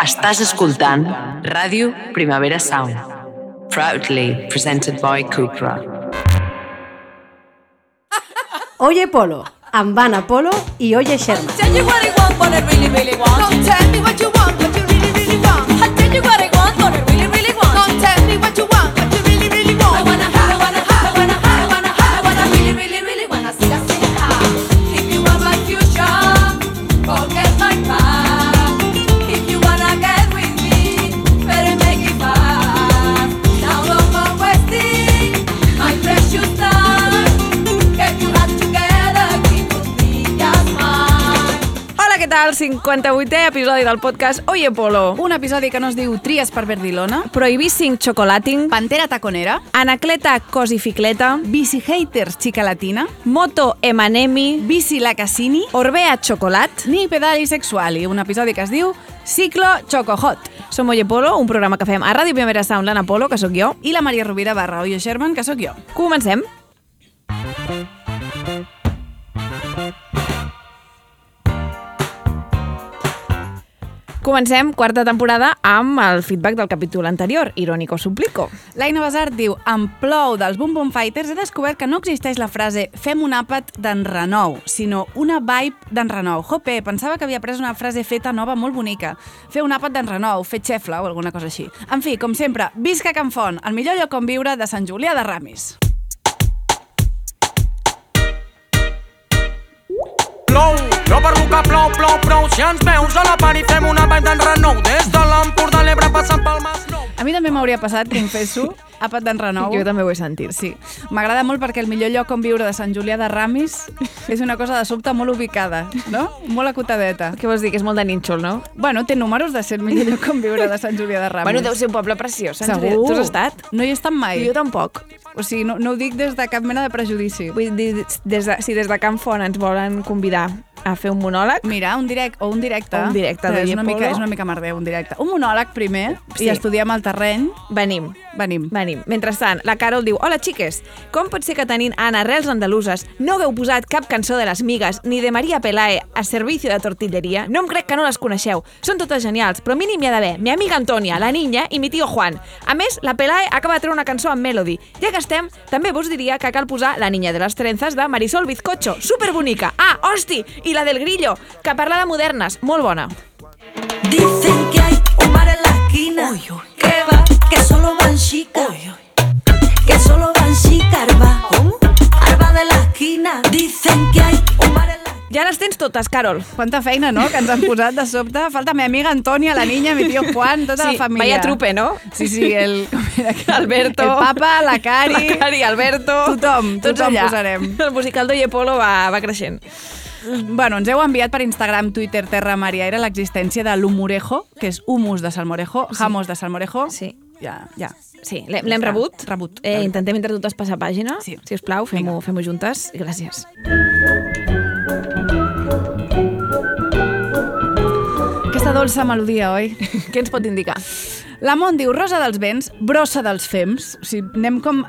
Estàs escoltant Ràdio Primavera Sound. Proudly presented by Cupra. Oye Polo, amb Anna Polo i Oye Sherman. Tell you what I want, what I really, really want. Don't tell me what you want, what you really, really want. I tell you what I want, what I really, really want. Don't tell me what you want, Tal? 58è episodi del podcast Oye Polo. Un episodi que no es diu Tries per Verdilona, Prohibissing Chocolating, Pantera Taconera, Anacleta Cosificleta, Bici Haters Chica Latina, Moto Emanemi, Bici La Cassini, Orbea Chocolat. ni Pedali Sexuali, un episodi que es diu Ciclo Choco Hot. Som Oye Polo, un programa que fem a Ràdio Primera Sound, l'Anna Polo, que sóc jo. I la Maria Rovira barra Oyo Sherman, que sóc jo. Comencem. Comencem quarta temporada amb el feedback del capítol anterior, Irònico Suplico. L'Aina Besart diu En plou dels Boom Boom Fighters he descobert que no existeix la frase fem un àpat d'enrenou, sinó una vibe d'enrenou. Jope, pensava que havia pres una frase feta nova molt bonica. Fer un àpat d'enrenou, fer xefla o alguna cosa així. En fi, com sempre, visca Can Font, el millor lloc on viure de Sant Julià de Ramis. Plou, no per que plou, plou, plou. Si ens veus a la part i fem una vall d'enrenou. Des de l'Empordà l'Ebre passant pel Masnou. A mi també m'hauria passat, confesso, àpat d'enrenou. Jo també ho he sentit. Sí, m'agrada molt perquè el millor lloc on viure de Sant Julià de Ramis és una cosa de sobte molt ubicada, no? Molt acotadeta. Què vols dir? Que és molt de nínxol, no? Bueno, té números de ser el millor lloc on viure de Sant Julià de Ramis. Bueno, deu ser un poble preciós. Sant Julià. Segur. Tu has estat? No hi he estat mai. Jo tampoc. O sigui, no, no ho dic des de cap mena de prejudici. Vull dir, des de, si des de Can Font ens volen convidar a fer un monòleg, Mira, un direct o un directe. Un directe que és una mica, és una mica merder, un directe. Un monòleg primer Sí. i estudiem el terreny. venim. Venim. Venim. Mentrestant, la Carol diu Hola, xiques, com pot ser que tenint en arrels andaluses no hagueu posat cap cançó de les migues ni de Maria Pelae a servicio de tortilleria? No em crec que no les coneixeu. Són totes genials, però mínim hi ha d'haver mi amiga Antonia, la niña i mi tio Juan. A més, la Pelae acaba de treure una cançó amb Melody. Ja que estem, també vos diria que cal posar La niña de les trenzas de Marisol Bizcocho, superbonica. Ah, hosti, i la del Grillo, que parla de modernes, molt bona. Dicen que hay un bar en la esquina que va, que solo van chicas, que solo van chicas, arba, arba de la esquina. Dicen que hay un bar en la Ja les tens totes, Carol. Quanta feina, no?, que ens han posat de sobte. Falta mi amiga Antònia, la niña, mi tio Juan, tota la família. vaya trupe, no? Sí, sí, el... Alberto. El papa, la Cari... La Cari, Alberto... Tothom, tots tothom allà. posarem. El musical d'Oye Polo va, va creixent. Bueno, ens heu enviat per Instagram, Twitter, Terra, Mar i Aire l'existència de l'humorejo, que és humus de salmorejo, jamos de salmorejo. Sí. Ja, ja. Sí, l'hem rebut. Rebut. Eh, intentem entre totes passar pàgina. Sí. Si us plau, fem-ho Vinga. fem juntes. Gràcies. Aquesta dolça melodia, oi? Què ens pot indicar? La Mont diu Rosa dels Vents, brossa dels fems. O sigui, anem com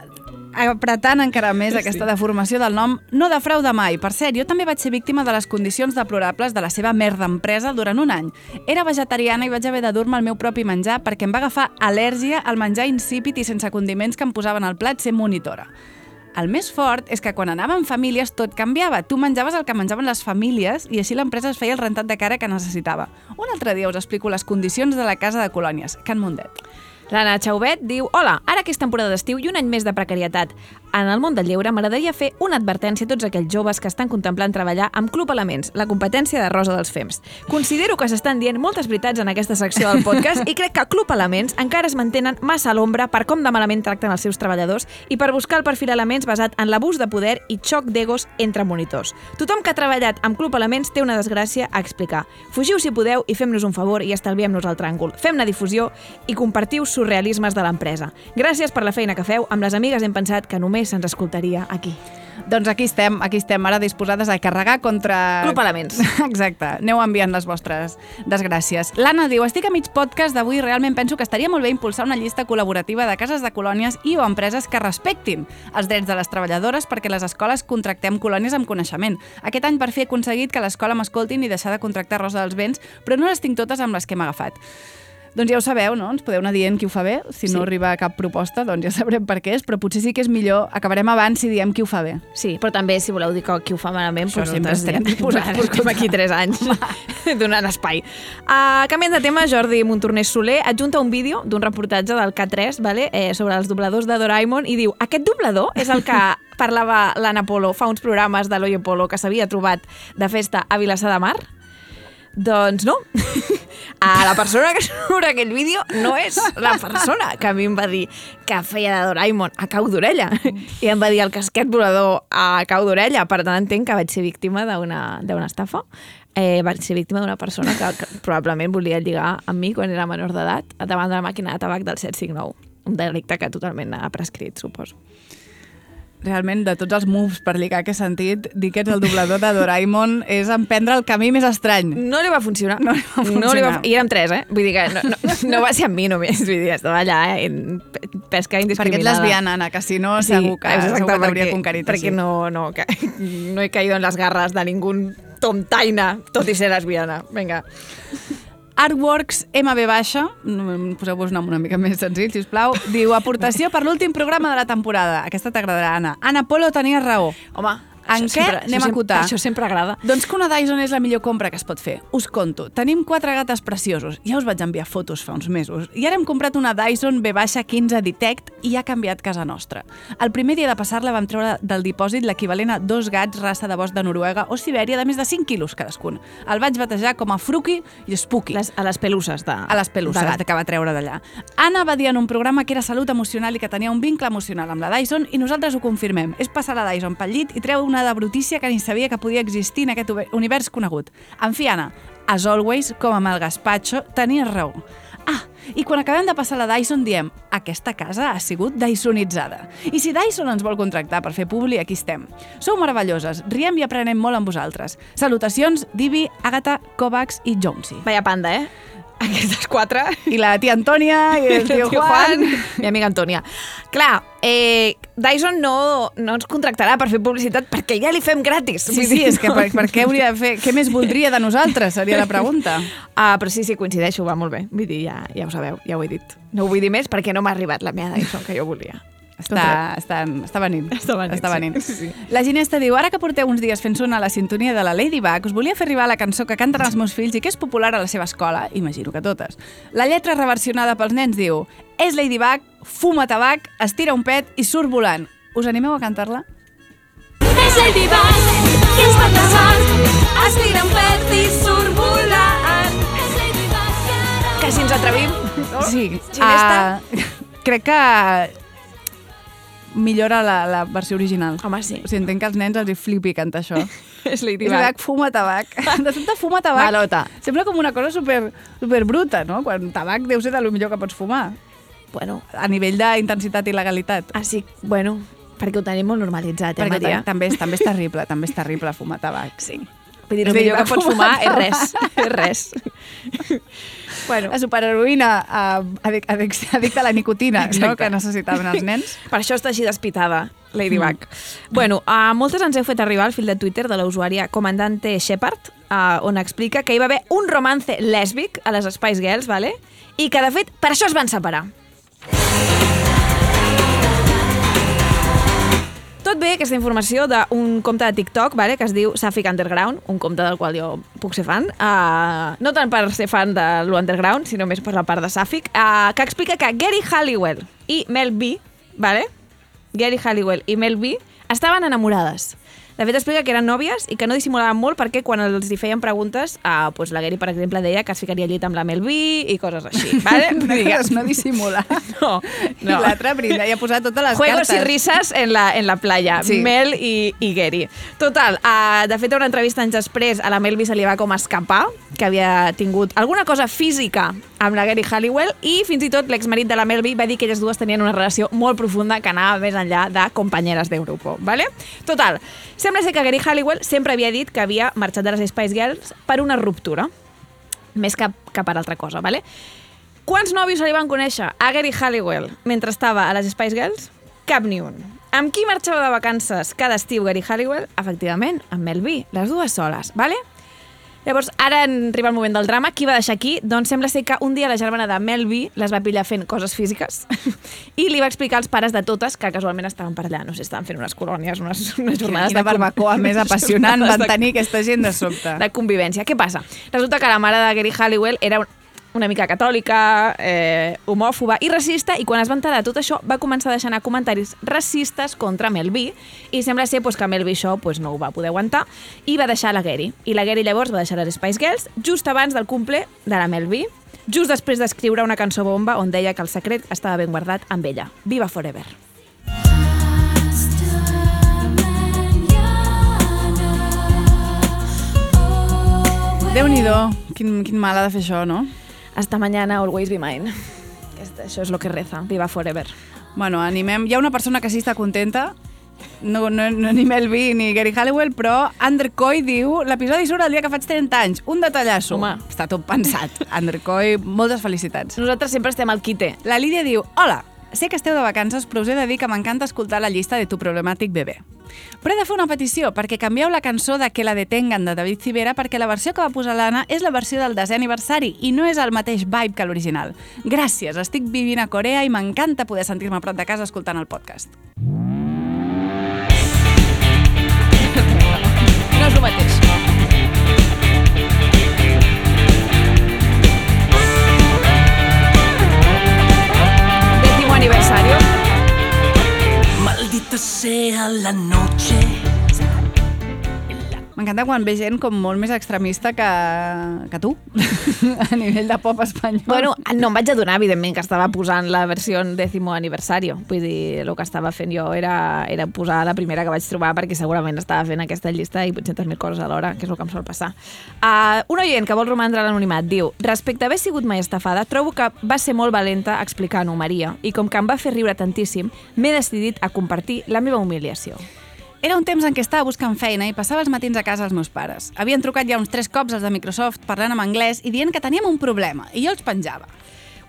apretant encara més aquesta deformació del nom, no defrauda mai. Per cert, jo també vaig ser víctima de les condicions deplorables de la seva merda empresa durant un any. Era vegetariana i vaig haver de dur-me el meu propi menjar perquè em va agafar al·lèrgia al menjar insípid i sense condiments que em posaven al plat ser monitora. El més fort és que quan anàvem famílies tot canviava. Tu menjaves el que menjaven les famílies i així l'empresa es feia el rentat de cara que necessitava. Un altre dia us explico les condicions de la casa de colònies, Can Mundet. L'Anna Chauvet diu Hola, ara que és temporada d'estiu i un any més de precarietat. En el món del lleure m'agradaria fer una advertència a tots aquells joves que estan contemplant treballar amb Club Elements, la competència de Rosa dels Fems. Considero que s'estan dient moltes veritats en aquesta secció del podcast i crec que Club Elements encara es mantenen massa a l'ombra per com de malament tracten els seus treballadors i per buscar el perfil Elements basat en l'abús de poder i xoc d'egos entre monitors. Tothom que ha treballat amb Club Elements té una desgràcia a explicar. Fugiu si podeu i fem-nos un favor i estalviem-nos el tràngol. Fem-ne difusió i compartiu surrealismes de l'empresa. Gràcies per la feina que feu. Amb les amigues hem pensat que només se'ns escoltaria aquí. Doncs aquí estem, aquí estem ara disposades a carregar contra... Club Elements. Exacte, aneu enviant les vostres desgràcies. L'Anna diu, estic a mig podcast d'avui realment penso que estaria molt bé impulsar una llista col·laborativa de cases de colònies i o empreses que respectin els drets de les treballadores perquè les escoles contractem colònies amb coneixement. Aquest any per fi he aconseguit que l'escola m'escoltin i deixar de contractar Rosa dels Vents, però no les tinc totes amb les que hem agafat. Doncs ja ho sabeu, no? Ens podeu anar dient qui ho fa bé. Si Sí. no arriba cap proposta, doncs ja sabrem per què és, però potser sí que és millor, acabarem abans si diem qui ho fa bé. Sí, però també, si voleu dir qui ho fa malament, Això doncs sempre estarem disposats. com aquí 3 anys, donant espai. Uh, canviant de tema, Jordi Montornès Soler adjunta un vídeo d'un reportatge del K3 vale, eh, sobre els dobladors de Doraemon i diu aquest doblador és el que parlava l'Anna Polo fa uns programes de l'Oye Polo que s'havia trobat de festa a Vilassar de Mar? Doncs no. A la persona que surt aquell vídeo no és la persona que a mi em va dir que feia de Doraemon a cau d'orella. I em va dir el casquet volador a cau d'orella. Per tant, entenc que vaig ser víctima d'una estafa. Eh, vaig ser víctima d'una persona que, que probablement volia lligar amb mi quan era menor d'edat davant de la màquina de tabac del 759. Un delicte que totalment ha prescrit, suposo. Realment, de tots els moves per lligar que he sentit, dir que ets el doblador de Doraemon és emprendre el camí més estrany. No li va funcionar. No li va No li va, funcionar. I érem tres, eh? Vull dir que no, no, no va ser amb mi només. Vull dir, estava allà, eh? Pesca Perquè ets indiscriminada. lesbiana, Anna, que si no, segur que, exacte, segur que t'hauria conquerit Perquè no, no, que, no he caído en les garres de ningú tomtaina, tot i ser lesbiana. Vinga. Artworks MB baixa, mm, poseu-vos nom una mica més senzill, sisplau, diu aportació per l'últim programa de la temporada. Aquesta t'agradarà, Anna. Anna Polo tenia raó. Home, En què anem a acotar? Això sempre agrada. Doncs que una Dyson és la millor compra que es pot fer. Us conto. Tenim quatre gates preciosos. Ja us vaig enviar fotos fa uns mesos. I ara hem comprat una Dyson B-15 Detect i ha canviat casa nostra. El primer dia de passar-la vam treure del dipòsit l'equivalent a dos gats raça de bosc de Noruega o Sibèria de més de 5 quilos cadascun. El vaig batejar com a Fruki i Spooky. Les, a les pelusses de... a les pelusses de gat. que va treure d'allà. Anna va dir en un programa que era salut emocional i que tenia un vincle emocional amb la Dyson i nosaltres ho confirmem. És passar la Dyson pel llit i treu una de brutícia que ni sabia que podia existir en aquest univers conegut. En fi, Anna, as always, com amb el gaspatxo, tenies raó. Ah, i quan acabem de passar la Dyson diem aquesta casa ha sigut Dysonitzada. I si Dyson ens vol contractar per fer publi, aquí estem. Sou meravelloses, riem i aprenem molt amb vosaltres. Salutacions, Divi, Agatha, Kovacs i Jonesy. Vaya panda, eh? Aquestes quatre. I la tia Antònia i el tio Juan. Mi amiga Antònia. Clar, eh, Dyson no, no ens contractarà per fer publicitat perquè ja li fem gratis. Sí, sí, és que per, per què hauria de fer... Què més voldria de nosaltres, seria la pregunta. Ah, però sí, sí, coincideixo, va molt bé. Vull dir, ja, ja ho sabeu, ja ho he dit. No ho vull dir més perquè no m'ha arribat la meva Dyson que jo volia. Està, està, està venint. Està venint, Està sí. venint. Sí, sí. La Ginesta diu, ara que porteu uns dies fent sonar la sintonia de la Ladybug, us volia fer arribar la cançó que canten els meus fills i que és popular a la seva escola, imagino que totes. La lletra reversionada pels nens diu, és Ladybug, fuma tabac, estira un pet i surt volant. Us animeu a cantar-la? És Ladybug, que es fa tasant, estira un pet i surt volant. És Ladybug, que ara... Que si ens atrevim... No? Sí. Ginesta? Uh, crec que millora la, la versió original. Home, sí. O sigui, entenc que als nens els hi flipi cantar això. És I tabac fuma tabac. De de fuma tabac. Malota. Sembla com una cosa super, super bruta, no? Quan tabac deu ser de lo millor que pots fumar. Bueno, A nivell d'intensitat i legalitat. ah, sí, bueno, perquè ho tenim molt normalitzat, eh, Perquè Maria? ta- també, és- també és terrible, també és terrible fumar tabac. Sí. Vull dir, el millor que pots fumar és res. És res. bueno, La superheroïna uh, adic addicta a la nicotina no? Que necessitaven els nens. per això està així despitada, Ladybug. Mm. Bueno, a moltes ens heu fet arribar al fil de Twitter de la usuària Comandante Shepard, uh, on explica que hi va haver un romance lèsbic a les Spice Girls, vale? i que, de fet, per això es van separar. Tot bé aquesta informació d'un compte de TikTok vale, que es diu Safic Underground, un compte del qual jo puc ser fan, uh, no tant per ser fan de l'Underground, sinó més per la part de Safic, uh, que explica que Gary Halliwell i Mel B, vale? Gary Halliwell i Mel B estaven enamorades. De fet, explica que eren nòvies i que no dissimulaven molt perquè quan els hi feien preguntes, uh, pues la Gary, per exemple, deia que es ficaria llit amb la Mel B i coses així. Vale? Una cosa és no dissimular. No, I no. l'altra brinda i ha posat totes les Juegos cartes. y risas en la, en la playa. Sí. Mel i, i Gary. Total, uh, de fet, a una entrevista anys després, a la Melvi se li va com escapar que havia tingut alguna cosa física amb la Gary Halliwell i fins i tot l'exmarit de la Melvi va dir que elles dues tenien una relació molt profunda que anava més enllà de companyeres de. ¿vale? Total, sembla ser que Gary Halliwell sempre havia dit que havia marxat de les Spice Girls per una ruptura més que, que per altra cosa, ¿vale? Quants nòvios se li van conèixer a Gary Halliwell mentre estava a les Spice Girls? Cap ni un. Amb qui marxava de vacances cada estiu Gary Halliwell? Efectivament, amb Mel B, les dues soles, ¿vale? Llavors, ara en arriba el moment del drama. Qui va deixar aquí? Doncs sembla ser que un dia la germana de Melvi les va pillar fent coses físiques i li va explicar als pares de totes que casualment estaven per allà. No sé, estaven fent unes colònies, unes, unes jornades Quina de... barbacoa més apassionant van tenir aquesta gent de sobte. de convivència. Què passa? Resulta que la mare de Gary Halliwell era un- una mica catòlica, eh, homòfoba i racista, i quan es va enterar de tot això va començar a deixar anar comentaris racistes contra Mel B, i sembla ser pues, que Mel B això pues, no ho va poder aguantar, i va deixar la Gary. I la Gary llavors va deixar les Spice Girls just abans del cumple de la Mel B, just després d'escriure una cançó bomba on deia que el secret estava ben guardat amb ella. Viva Forever! Déu-n'hi-do, quin, quin mal ha de fer això, no? Hasta mañana, always be mine. Això és lo que reza. Viva Forever! Bueno, animem... Hi ha una persona que sí està contenta, no, no, no ni Mel B ni Gary Halliwell, però Undercoy diu l'episodi surt el dia que faig 30 anys. Un detallasso. Home. Està tot pensat. Undercoy, moltes felicitats. Nosaltres sempre estem al quite. La Lídia diu, hola, sé que esteu de vacances, però us he de dir que m'encanta escoltar la llista de Tu Problemàtic Bebé. Però he de fer una petició, perquè canvieu la cançó de Que la detengan de David Civera perquè la versió que va posar l'Anna és la versió del desè aniversari i no és el mateix vibe que l'original. Gràcies, estic vivint a Corea i m'encanta poder sentir-me a prop de casa escoltant el podcast. No és el mateix. Aniversario. Maldita sea la noche. M'encanta quan ve gent com molt més extremista que, que tu, a nivell de pop espanyol. Bueno, no em vaig adonar, evidentment, que estava posant la versió décimo aniversario. Vull dir, el que estava fent jo era, era posar la primera que vaig trobar perquè segurament estava fent aquesta llista i 800.000 coses alhora, que és el que em sol passar. Uh, un oient que vol romandre a l'anonimat diu Respecte a haver sigut mai estafada, trobo que va ser molt valenta explicant-ho, Maria, i com que em va fer riure tantíssim, m'he decidit a compartir la meva humiliació. Era un temps en què estava buscant feina i passava els matins a casa els meus pares. Havien trucat ja uns tres cops els de Microsoft parlant en anglès i dient que teníem un problema, i jo els penjava.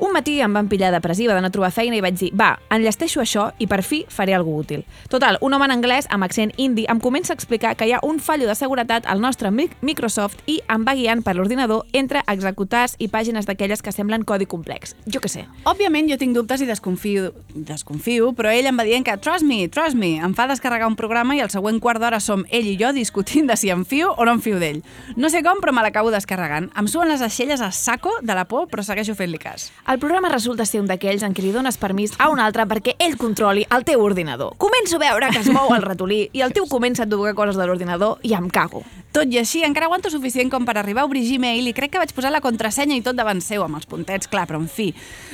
Un matí em van pillar depressiva de no trobar feina i vaig dir, va, enllesteixo això i per fi faré alguna útil. Total, un home en anglès amb accent indi em comença a explicar que hi ha un fallo de seguretat al nostre mic- Microsoft i em va guiant per l'ordinador entre executats i pàgines d'aquelles que semblen codi complex. Jo què sé. Òbviament jo tinc dubtes i desconfio, desconfio, però ell em va dient que trust me, trust me, em fa descarregar un programa i el següent quart d'hora som ell i jo discutint de si em fio o no em fio d'ell. No sé com, però me l'acabo descarregant. Em suen les aixelles a saco de la por, però segueixo fent-li cas. El programa resulta ser un d'aquells en què li dones permís a un altre perquè ell controli el teu ordinador. Començo a veure que es mou el ratolí i el teu comença a tocar coses de l'ordinador i em cago. Tot i així, encara aguanto suficient com per arribar a obrir Gmail i crec que vaig posar la contrasenya i tot davant seu, amb els puntets, clar, però en fi.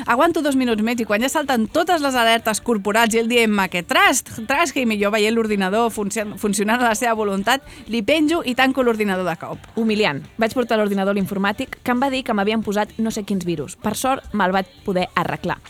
Aguanto dos minuts més i quan ja salten totes les alertes corporals i ell dient-me que trust him, i jo veient l'ordinador funcio- funcionant a la seva voluntat, li penjo i tanco l'ordinador de cop. Humiliant. Vaig portar l'ordinador a l'informàtic que em va dir que m'havien posat no sé quins virus. Per sort, me'l vaig poder arreglar.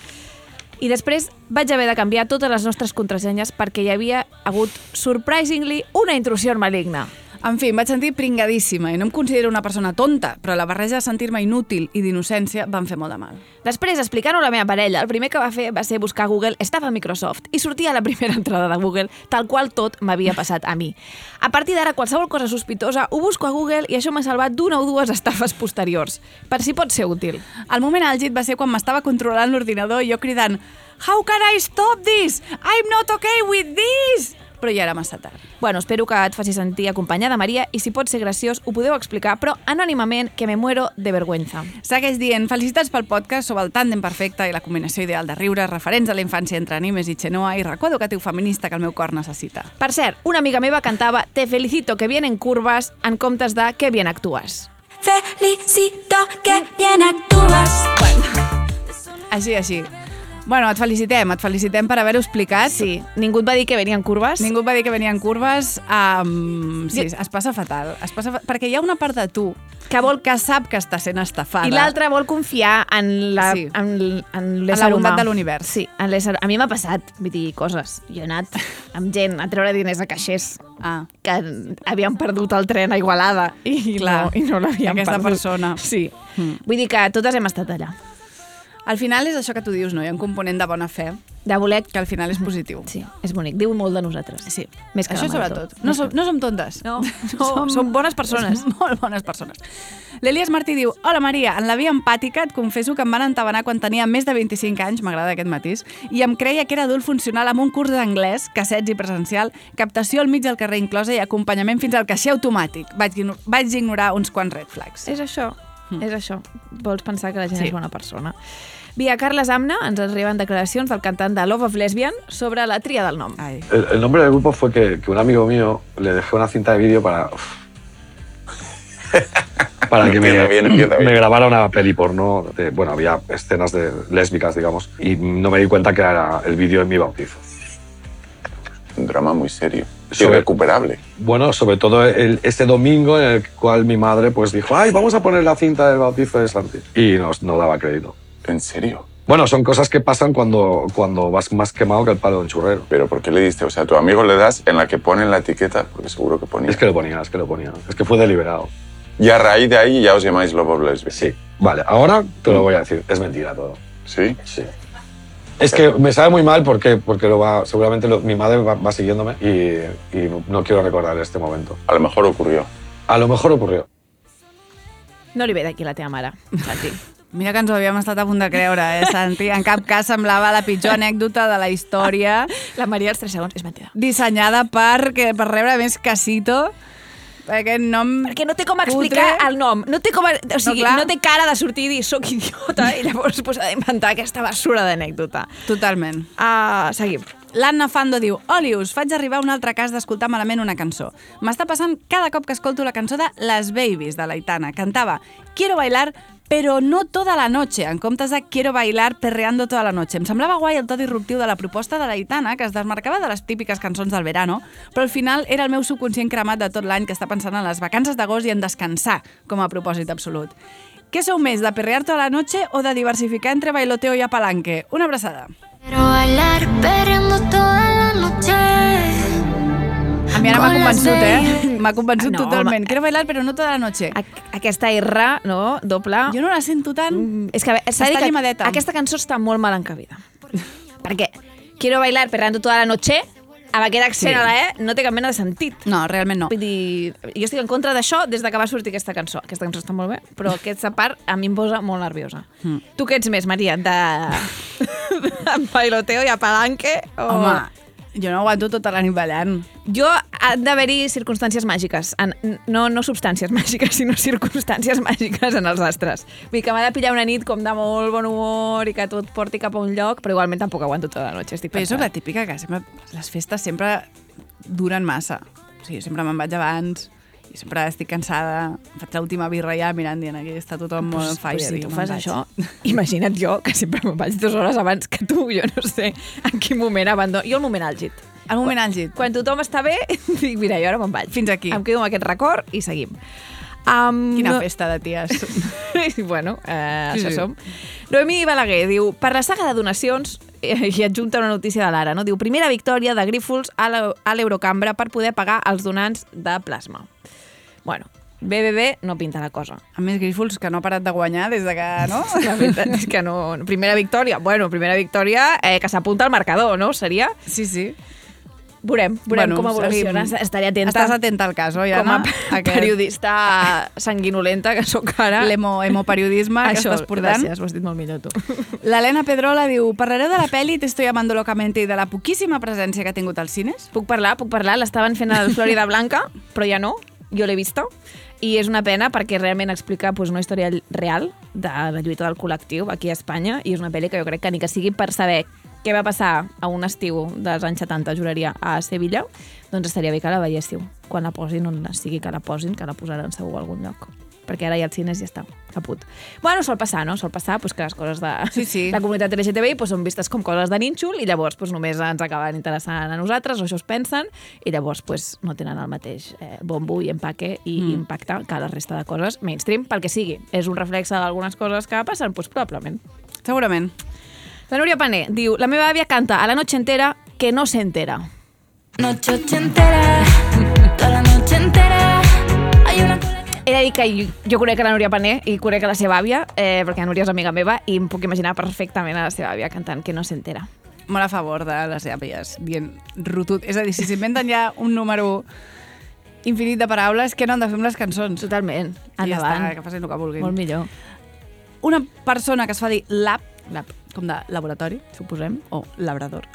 I després vaig haver de canviar totes les nostres contrasenyes perquè hi havia hagut, surprisingly, una intrusió maligna. En fi, em vaig sentir pringadíssima i no em considero una persona tonta, però la barreja de sentir-me inútil i d'innocència van fer molt de mal. Després, explicant-ho a la meva parella, el primer que va fer va ser buscar a Google estava a Microsoft i sortia a la primera entrada de Google, tal qual tot m'havia passat a mi. A partir d'ara, qualsevol cosa sospitosa ho busco a Google i això m'ha salvat d'una o dues estafes posteriors, per si pot ser útil. El moment àlgid va ser quan m'estava controlant l'ordinador i jo cridant How can I stop this? I'm not okay with this! Però ja era massa tard. Bueno, espero que et faci sentir acompanyada, Maria, i si pot ser graciós, ho podeu explicar, però anònimament, que me muero de vergüenza. Segueix dient, felicitats pel podcast sobre el tàndem perfecte i la combinació ideal de riures referents a la infància entre animes i Xenoa i racó educatiu feminista que el meu cor necessita. Per cert, una amiga meva cantava Te felicito que vienen curvas en comptes de Que bien actúas. Felicito que bien actúas. Així, així. Bueno, et felicitem, et felicitem per haver-ho explicat. Sí, ningú et va dir que venien curves? Ningú et va dir que venien curves. Um, sí, es passa fatal. Es passa fa... Perquè hi ha una part de tu Que vol que sap que està sent estafada. I l'altre vol confiar en la, Sí. en, en En l'ésser la bondat humà. de l'univers. Sí, en l'ésser... A mi m'ha passat, vull dir, coses. Jo he anat amb gent a treure diners a caixers Ah. que havien perdut el tren a Igualada i Clar. no, i no l'havien Aquesta perdut. persona. Sí. Mm. Vull dir que totes hem estat allà. Al final és això que tu dius, no? Hi ha un component de bona fe, De voler... que al final és positiu. Sí, és bonic. Diu molt de nosaltres. Sí. Més que Això sobretot. tot. No som, no som tontes. No, no, som bones persones. Som molt bones persones. L'Elias Martí diu Hola Maria, en la via empàtica et confesso que em van entabanar quan tenia més de 25 anys, m'agrada aquest matís, i em creia que era adult funcional amb un curs d'anglès, cassets i presencial, captació al mig del carrer inclosa i acompanyament fins al caixer automàtic. Vaig, vaig ignorar uns quants red flags. És això, és això. Vols pensar que la gent Sí. és bona persona. Via Carles Amna ens arriben declaracions del cantant de Love of Lesbian sobre la tria del nom. Ai. El, el nombre del grupo fue que, que un amigo mío le dejé una cinta de vídeo para. para que me, bien, me grabara una peli porno. de- bueno, había escenas de lésbicas, digamos, y no me di cuenta que era el vídeo de mi bautizo. Un drama muy serio. Sobre- Irrecuperable. Bueno, sobre todo el, este domingo en el cual mi madre pues dijo, ay, vamos a poner la cinta del bautizo de Santi. Y nos, no daba crédito. ¿En serio? Bueno, son cosas que pasan cuando, cuando vas más quemado que el palo de un churrero. ¿Pero por qué le diste? O sea, a tu amigo le das en la que ponen la etiqueta, porque seguro que ponía. Es que lo ponía, es que lo ponía. Es que fue deliberado. Y a raíz de ahí ya os llamáis Love of Lesbian. Sí, vale, ahora te lo voy a decir, es mentira todo. ¿Sí? Sí. Es que me sabe muy mal porque, porque lo va, seguramente lo- mi madre va, va siguiéndome y, y no, quiero recordar este momento. A lo mejor ocurrió. A lo mejor ocurrió. No li ve d'aquí la teva mare, Santi. Mira que ens ho havíem estat a punt de creure, eh, Santi? En cap cas semblava la pitjor anècdota de la història, La Maria als 3 segons és mentida. dissenyada per, que, per rebre més casito. Aquest nom... Perquè no té com explicar Putre. el nom. No té, com a, o sigui, clar. no, té cara de sortir i dir soc idiota i llavors pues, ha d'inventar aquesta basura d'anècdota. Totalment. Uh, seguim. L'Anna Fando diu Olius, faig arribar un altre cas d'escoltar malament una cançó. M'està passant cada cop que escolto la cançó de Les Babies, de l'Aitana. Cantava Quiero bailar, però no toda la noche, en comptes de Quiero bailar perreando toda la noche. Em semblava guai el to disruptiu de la proposta de l'Aitana, que es desmarcava de les típiques cançons del verano, però al final era el meu subconscient cremat de tot l'any que està pensant en les vacances d'agost i en descansar com a propòsit absolut. Què sou més, de perrear tota la noche o de diversificar entre bailoteo i apalanque? Una abraçada. Quiero bailar perreando toda la noche. A mi ara m'ha convençut, eh? M'ha convençut No, totalment. Quiero bailar, però no tota la noche. Aqu- Aquesta R, no? Doble. Jo no la sento tant. Mm, És que s'ha dir que aquesta cançó està molt mal encabida. Perquè Quiero bailar perreando toda la noche, amb aquest accent Sí. a la E, no té cap mena de sentit. No, realment no. Vull dir, jo estic en contra d'això des de que va sortir aquesta cançó. Aquesta cançó està molt bé, però aquesta part a mi em posa molt nerviosa. Mm. Tu què ets més, Maria? De, de bailoteo i apalanque? O... Home, jo no aguanto tota la nit ballant. Jo han d'haver-hi circumstàncies màgiques. En, no, no substàncies màgiques, sinó circumstàncies màgiques en els astres. Vull dir que m'ha de pillar una nit com de molt bon humor i que tot porti cap a un lloc, però igualment tampoc aguanto tota la noche. Estic Però pensant. la típica que sempre, les festes sempre duren massa. O sigui, sempre me'n vaig abans i sempre estic cansada. Faig l'última birra ja mirant dient aquí està tothom molt on fire. Pues si tu fas vaig. això, imagina't jo, que sempre me'n vaig dues hores abans que tu, jo no sé en quin moment abandono. Jo el moment àlgid. El moment àlgid. Quan tothom està bé, dic, mira, jo ara me'n vaig. Fins aquí. Em quedo amb aquest record i seguim. Um, Quina festa de ties. Bueno, eh, Sí, sí, això sí. som. Noemí Balaguer diu, per la saga de donacions, eh, i adjunta una notícia de l'Ara, no? diu, primera victòria de Grífols a l'Eurocambra per poder pagar els donants de plasma. Bueno, bé, bé, bé, no pinta la cosa. A més, Grífols, que no ha parat de guanyar des de que, no? La veritat és que no... Primera victòria, bueno, primera victòria eh, que s'apunta al marcador, no? Seria? Sí, sí. Veurem, veurem com evoluciona. Estaré atenta. Estàs atenta al cas, oi, com a Anna? Aquest... periodista sanguinolenta que sóc ara. L'emo- hemoperiodisme que Això, estàs portant. Gràcies, ho has dit molt millor tu. L'Helena Pedrola diu Parlareu de la pel·li Te estoy amando locamente i de la poquíssima presència que ha tingut als cines? Puc parlar, puc parlar. L'estaven fent al Florida Blanca, però ja no. Jo l'he vista. I és una pena perquè realment explica pues, una història real de la lluita del col·lectiu aquí a Espanya i és una pel·li que jo crec que ni que sigui per saber què va passar a un estiu dels anys 70, juraria, a Sevilla, doncs estaria bé que la veiéssiu. Quan la posin, on sigui que la posin, que la posaran segur a algun lloc. Perquè ara ja als cines ja està, caput. Bueno, sol passar, no? Sol passar pues, que les coses de Sí, sí. la comunitat LGTBI pues, són vistes com coses de nínxol i llavors pues, només ens acaben interessant a nosaltres, o això es pensen, i llavors pues, no tenen el mateix eh, bombo i empaque i mm. impacte que la resta de coses mainstream, pel que sigui. És un reflexe d'algunes coses que passen? Pues, probablement. Segurament. La Núria Pané diu, la meva àvia canta a la noche entera que no se entera. Noche entera, toda la noche entera. Hay una que... He de dir que jo, jo conec la Núria Pané i conec la seva àvia, eh, perquè la Núria és amiga meva, i em puc imaginar perfectament a la seva àvia cantant que no s'entera. Molt a favor de les àvies, dient rotut. És a dir, si s'inventen ja un número infinit de paraules, què no han de fer amb les cançons? Totalment. I ja Endavant. està, que facin el que vulguin. Molt millor. Una persona que es fa dir lab, lab com de laboratori, suposem, o labrador.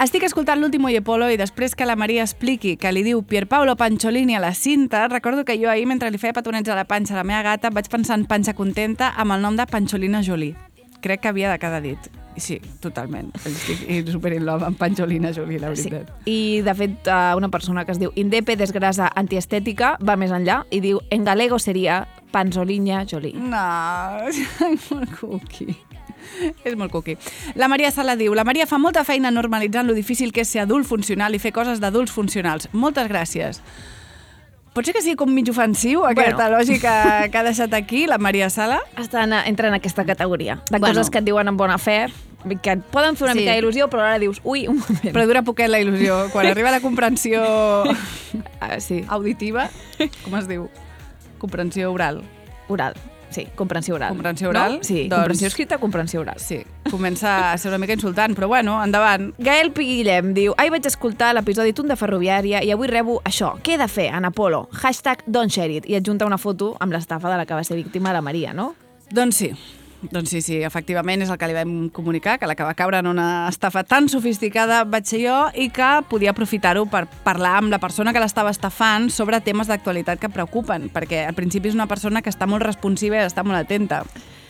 Estic escoltant l'últim Oye Polo i després que la Maria expliqui que li diu Pierpaolo Pancholini a la cinta, recordo que jo ahir, mentre li feia petonets a la panxa a la meva gata, vaig pensar en panxa contenta amb el nom de Pancholina Jolie. Crec que havia de quedar dit. Sí, totalment. Estic super in love amb Pancholina Jolie, la Sí. veritat. I, de fet, eh, una persona que es diu Indepe Desgrasa Antiestètica va més enllà i diu en galego seria Panzoliña Jolie. No, és molt cuqui. És molt cuqui. La Maria Sala diu, la Maria fa molta feina normalitzant lo difícil que és ser adult funcional i fer coses d'adults funcionals. Moltes gràcies. Pot ser que sigui com mig ofensiu, aquesta Bueno. lògica que ha deixat aquí, la Maria Sala? Està en, entra en aquesta categoria. De Bueno. coses que et diuen amb bona fe, que et poden fer una Sí. mica d'il·lusió, però ara dius, ui, un moment. Però dura poquet la il·lusió. Quan arriba la comprensió Ah, sí. auditiva, com es diu? Comprensió oral. Oral. Sí, comprensió oral. Comprensió oral? No? Sí, Doncs- comprensió escrita, comprensió oral. Sí, comença a ser una mica insultant, però bueno, endavant. Gael Piguillem diu Ahir vaig escoltar l'episodi Tun de Ferroviària i avui rebo això. Què he de fer, en Apolo? Hashtag don't share it. I adjunta una foto amb l'estafa de la que va ser víctima la Maria, no? Doncs sí. Doncs sí, sí, efectivament és el que li vam comunicar, que la que va caure en una estafa tan sofisticada vaig ser jo i que podia aprofitar-ho per parlar amb la persona que l'estava estafant sobre temes d'actualitat que preocupen, perquè al principi és una persona que està molt responsiva i està molt atenta.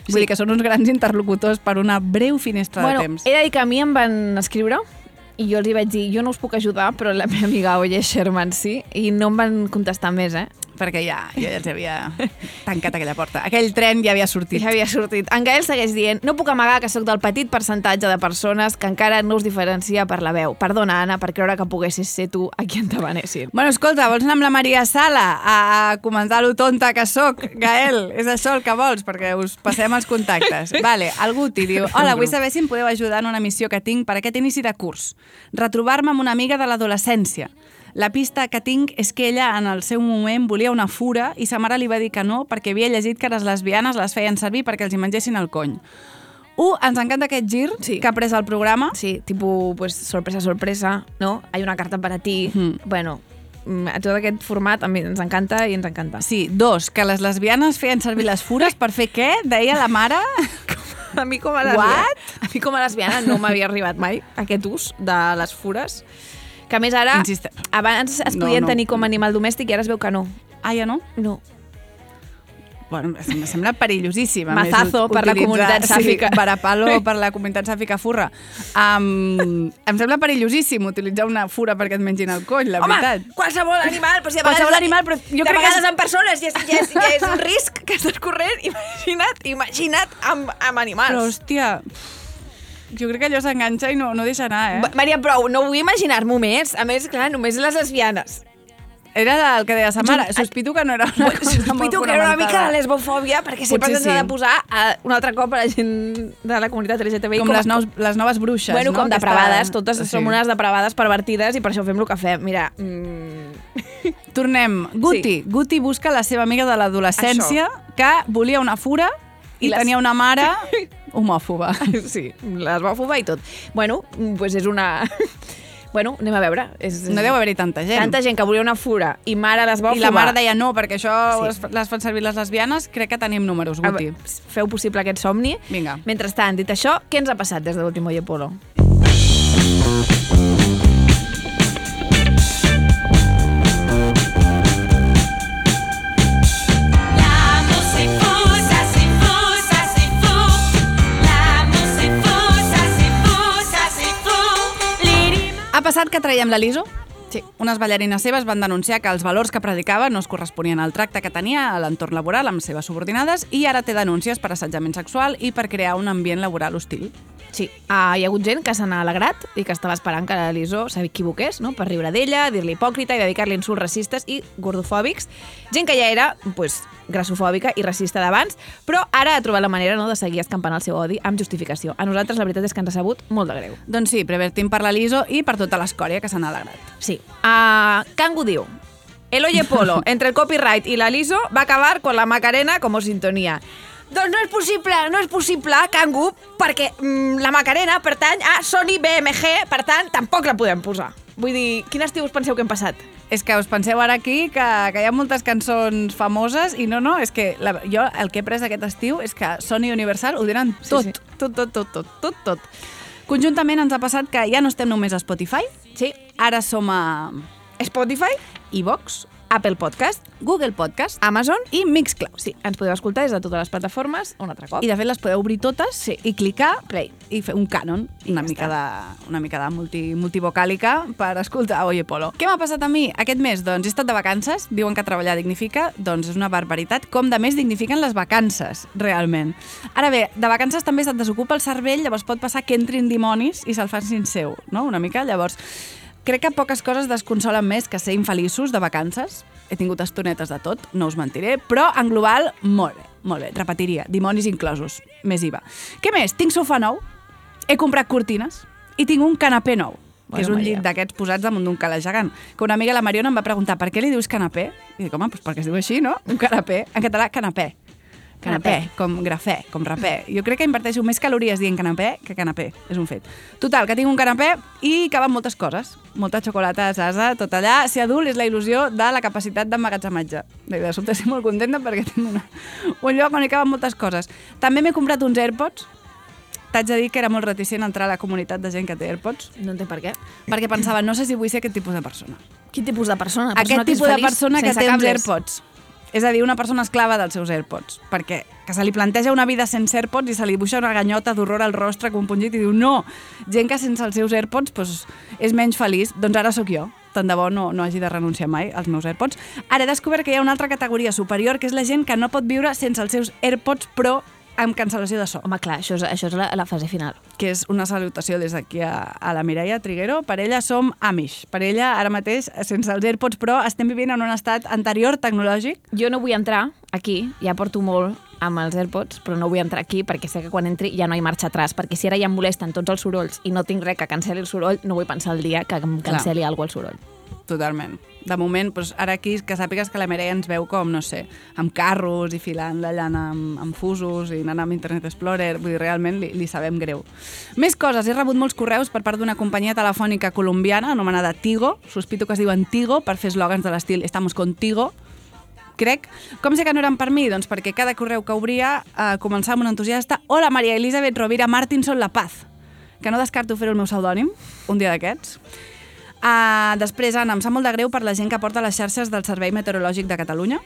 Vull Sí. dir que són uns grans interlocutors per una breu finestra bueno, de temps. he de dir que a mi em van escriure i jo els hi vaig dir, jo no us puc ajudar, però la meva amiga Oye Sherman sí, i no em van contestar més, eh? Perquè ja, ja els havia tancat aquella porta. Aquell tren ja havia sortit. Ja havia sortit. En Gael segueix dient no puc amagar que sóc del petit percentatge de persones que encara no us diferencia per la veu. Perdona, Anna, per creure que poguessis ser tu a qui entabanessin. Bueno, escolta, vols anar amb la Maria Sala a, a comentar lo tonta que sóc, Gael? És això el que vols, perquè us passem els contactes. Vale, el Guti diu, hola, vull saber si em podeu ajudar en una missió que tinc per aquest inici de curs. Retrobar-me amb una amiga de l'adolescència. La pista que tinc és que ella en el seu moment volia una fura i sa mare li va dir que no perquè havia llegit que les lesbianes les feien servir perquè els hi mengessin el cony. Uh, ens encanta aquest gir Sí. que ha pres el programa. Sí, tipo, pues, sorpresa, sorpresa, ¿no? Hay una carta para ti. Mhm. Bueno, mm, tot aquest format a mi ens encanta i ens encanta. Sí, dos, que les lesbianes feien servir les fures per fer què? Deia la mare... A mi com a What? lesbiana, a mi com a lesbiana no m'havia arribat mai aquest ús de les fures. Que a més ara, Insiste. abans es No, podien no. tenir com a animal domèstic i ara es veu que no. Ah, ja no? No. Bueno, em sembla perillosíssim. a més, Mazazo per la comunitat sàfica. Sí, varapalo per la comunitat sàfica furra. Um, em sembla perillosíssim utilitzar una fura perquè et mengin el coll, la veritat. qualsevol animal, però si a Qualsevol vegades, animal, però jo de crec que vegades és- en persones ja és, ja, és, ja és un risc que estàs corrent. Imagina't, imagina't amb, amb animals. Però, hòstia, jo crec que allò s'enganxa i no, no deixa anar, eh? Maria, prou, no vull imaginar-m'ho més. A més, clar, només les lesbianes. Era el que deia sa mare. Sospito que no era una cosa molt Sospito que era una mica la lesbofòbia, perquè sempre Potser se'ns ha sí. de posar a, un altre cop a la gent de la comunitat LGTBI. Com les, nous, les noves bruixes, Bueno, no? com Aquesta- depravades, totes Sí. som unes depravades pervertides i per això fem el que fem. Mira, mm, Tornem. Guti. Sí. Guti busca la seva amiga de l'adolescència que volia una fura i, I les- tenia una mare homòfoba. sí, lesbòfoba i tot. Bueno, mm, pues és una... Bueno, anem a veure. És, No deu haver-hi tanta gent. Tanta gent que volia una fura i mare lesbòfoba. I la mare deia no, perquè això Sí. sí. les fan servir les lesbianes. Crec que tenim números, Guti. Feu possible aquest somni. Vinga. Mentrestant, dit això, què ens ha passat des de l'últim Oye Polo? Que traiem la l'ISO? Sí. Unes ballarines seves van denunciar que els valors que predicava no es corresponien al tracte que tenia a l'entorn laboral amb seves subordinades i ara té denúncies per assetjament sexual i per crear un ambient laboral hostil. Sí, uh, hi ha hagut gent que se n'ha alegrat i que estava esperant que l'Elisó s'equivoqués, no? per riure d'ella, dir-li hipòcrita i dedicar-li insults racistes i gordofòbics. Gent que ja era pues, grassofòbica i racista d'abans, però ara ha trobat la manera no, de seguir escampant el seu odi amb justificació. A nosaltres la veritat és que ens ha sabut molt de greu. Doncs sí, prevertim per la l'ISO i per tota l'escòria que se n'ha alegrat. Sí. Uh, Kangu diu, El Oye Polo, entre el copyright i la LISO, va acabar con la Macarena como sintonía. Doncs no és possible, no és possible, Cangu, perquè mm, la Macarena pertany a Sony BMG, per tant, tampoc la podem posar. Vull dir, quin estiu us penseu que hem passat? És que us penseu ara aquí que, que hi ha moltes cançons famoses i no, no, és que la, jo el que he pres aquest estiu és que Sony Universal ho diran tot, sí, sí. tot, tot, tot, tot, tot, tot. Conjuntament ens ha passat que ja no estem només a Spotify, Sí. ara som a Spotify, iVox, Apple Podcast, Google Podcast Amazon i Mixcloud. Sí, ens podeu escoltar des de totes les plataformes un altre cop. I de fet les podeu obrir totes Sí. i clicar Play. i fer un canon, I una ja mica, està. de, una mica de multi, multivocàlica per escoltar Oye Polo. Què m'ha passat a mi aquest mes? Doncs he estat de vacances, diuen que treballar dignifica, doncs és una barbaritat. Com de més dignifiquen les vacances, realment. Ara bé, de vacances també se't desocupa el cervell, llavors pot passar que entrin dimonis i se'l facin seu, no? Una mica, llavors... Crec que poques coses desconsolen més que ser infeliços de vacances. He tingut estonetes de tot, no us mentiré, però en global, molt bé, molt bé, repetiria, dimonis inclosos, més IVA. Què més? Tinc sofà nou, he comprat cortines i tinc un canapé nou, que Bueno, és un Maria. llit d'aquests posats damunt d'un calaix gegant. Que una amiga, la Mariona, em va preguntar per què li dius canapé? I dic, home, doncs perquè es diu així, no? Un canapé. En català, canapé. Canapé, com grafè, com rapè. Jo crec que inverteixo més calories dient canapé que canapé, és un fet. Total, que tinc un canapé i caben moltes coses. Molta xocolata, asa, tot allà. Ser adult és la il·lusió de la capacitat d'emmagatzematge. De sobte estic molt contenta perquè tinc una, un lloc on hi caben moltes coses. També m'he comprat uns AirPods. T'haig de dir que era molt reticent entrar a la comunitat de gent que té AirPods, No entenc per què. perquè pensava, no sé si vull ser aquest tipus de persona. Quin tipus de persona? Aquest persona que és tipus de persona que té uns? AirPods. És a dir, una persona esclava dels seus AirPods. Perquè que se li planteja una vida sense AirPods i se li buixa una ganyota d'horror al rostre compungit i diu no, gent que sense els seus AirPods doncs, és menys feliç. Doncs ara sóc jo. Tant de bo no, no hagi de renunciar mai als meus AirPods. Ara he descobert que hi ha una altra categoria superior, que és la gent que no pot viure sense els seus AirPods, però amb cancel·lació de so Home, clar, això és, això és la, la fase final. que és una salutació des d'aquí a, a la Mireia Triguero. Per ella som Amish. Per ella, ara mateix, sense els AirPods Pro, estem vivint en un estat anterior tecnològic. Jo no vull entrar aquí, ja porto molt amb els AirPods, però no vull entrar aquí perquè sé que quan entri ja no hi marxa atràs, perquè si ara ja em molesten tots els sorolls i no tinc res que canceli el soroll, no vull pensar el dia que em Clar. canceli alguna el soroll. Totalment. De moment, doncs, ara aquí que sàpigues que la Mireia ens veu com, no sé, amb carros i filant la llana amb, amb fusos i anant amb Internet Explorer. Vull dir, realment li, li sabem greu. Més coses. He rebut molts correus per part d'una companyia telefònica colombiana anomenada Tigo. Sospito que es diuen Tigo per fer eslògans de l'estil Estamos contigo. Crec. Com sé que no eren per mi? Doncs perquè cada correu que obria eh, començava amb un entusiasta Hola, Maria Elisabet Rovira Martinson La Paz. Que no descarto fer el meu pseudònim un dia d'aquests. Uh, després, Anna, em sap molt de greu per la gent que porta les xarxes del Servei Meteorològic de Catalunya.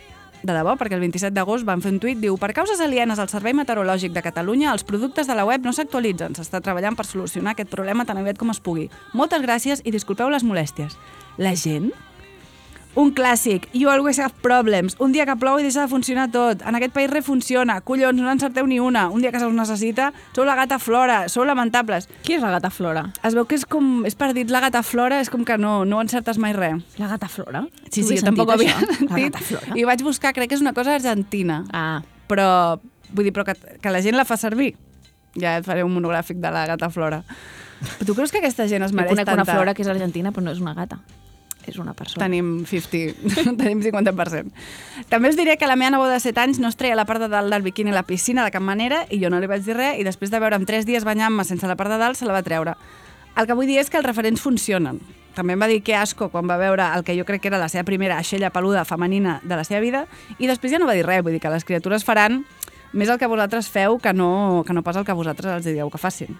De debò, perquè el 27 d'agost van fer un tuit, diu Per causes alienes al Servei Meteorològic de Catalunya, els productes de la web no s'actualitzen. S'està treballant per solucionar aquest problema tan aviat com es pugui. Moltes gràcies i disculpeu les molèsties. La gent? Un clàssic. You always have problems. Un dia que plou i deixa de funcionar tot. En aquest país res funciona. Collons, no encerteu ni una. Un dia que se us necessita, sou la gata Flora. Sou lamentables. Qui és la gata Flora? Es veu que és com... És per dir la gata Flora, és com que no, no encertes mai res. La gata Flora? Sí, sí, jo tampoc ho havia sentit. I vaig buscar, crec que és una cosa argentina. Ah, Però, vull dir, però que, que la gent la fa servir. Ja et faré un monogràfic de la gata Flora. Però tu creus que aquesta gent es jo mereix conec tanta... una Flora que és argentina, però no és una gata. És una persona. Tenim 50, tenim 50%. També us diré que la meva neboda de 7 anys no es treia la part de dalt del biquini a la piscina de cap manera i jo no li vaig dir res i després de veure'm 3 dies banyant-me sense la part de dalt se la va treure. El que vull dir és que els referents funcionen. També em va dir que asco quan va veure el que jo crec que era la seva primera aixella peluda femenina de la seva vida i després ja no va dir res, vull dir que les criatures faran més el que vosaltres feu que no, que no pas el que vosaltres els dieu que facin.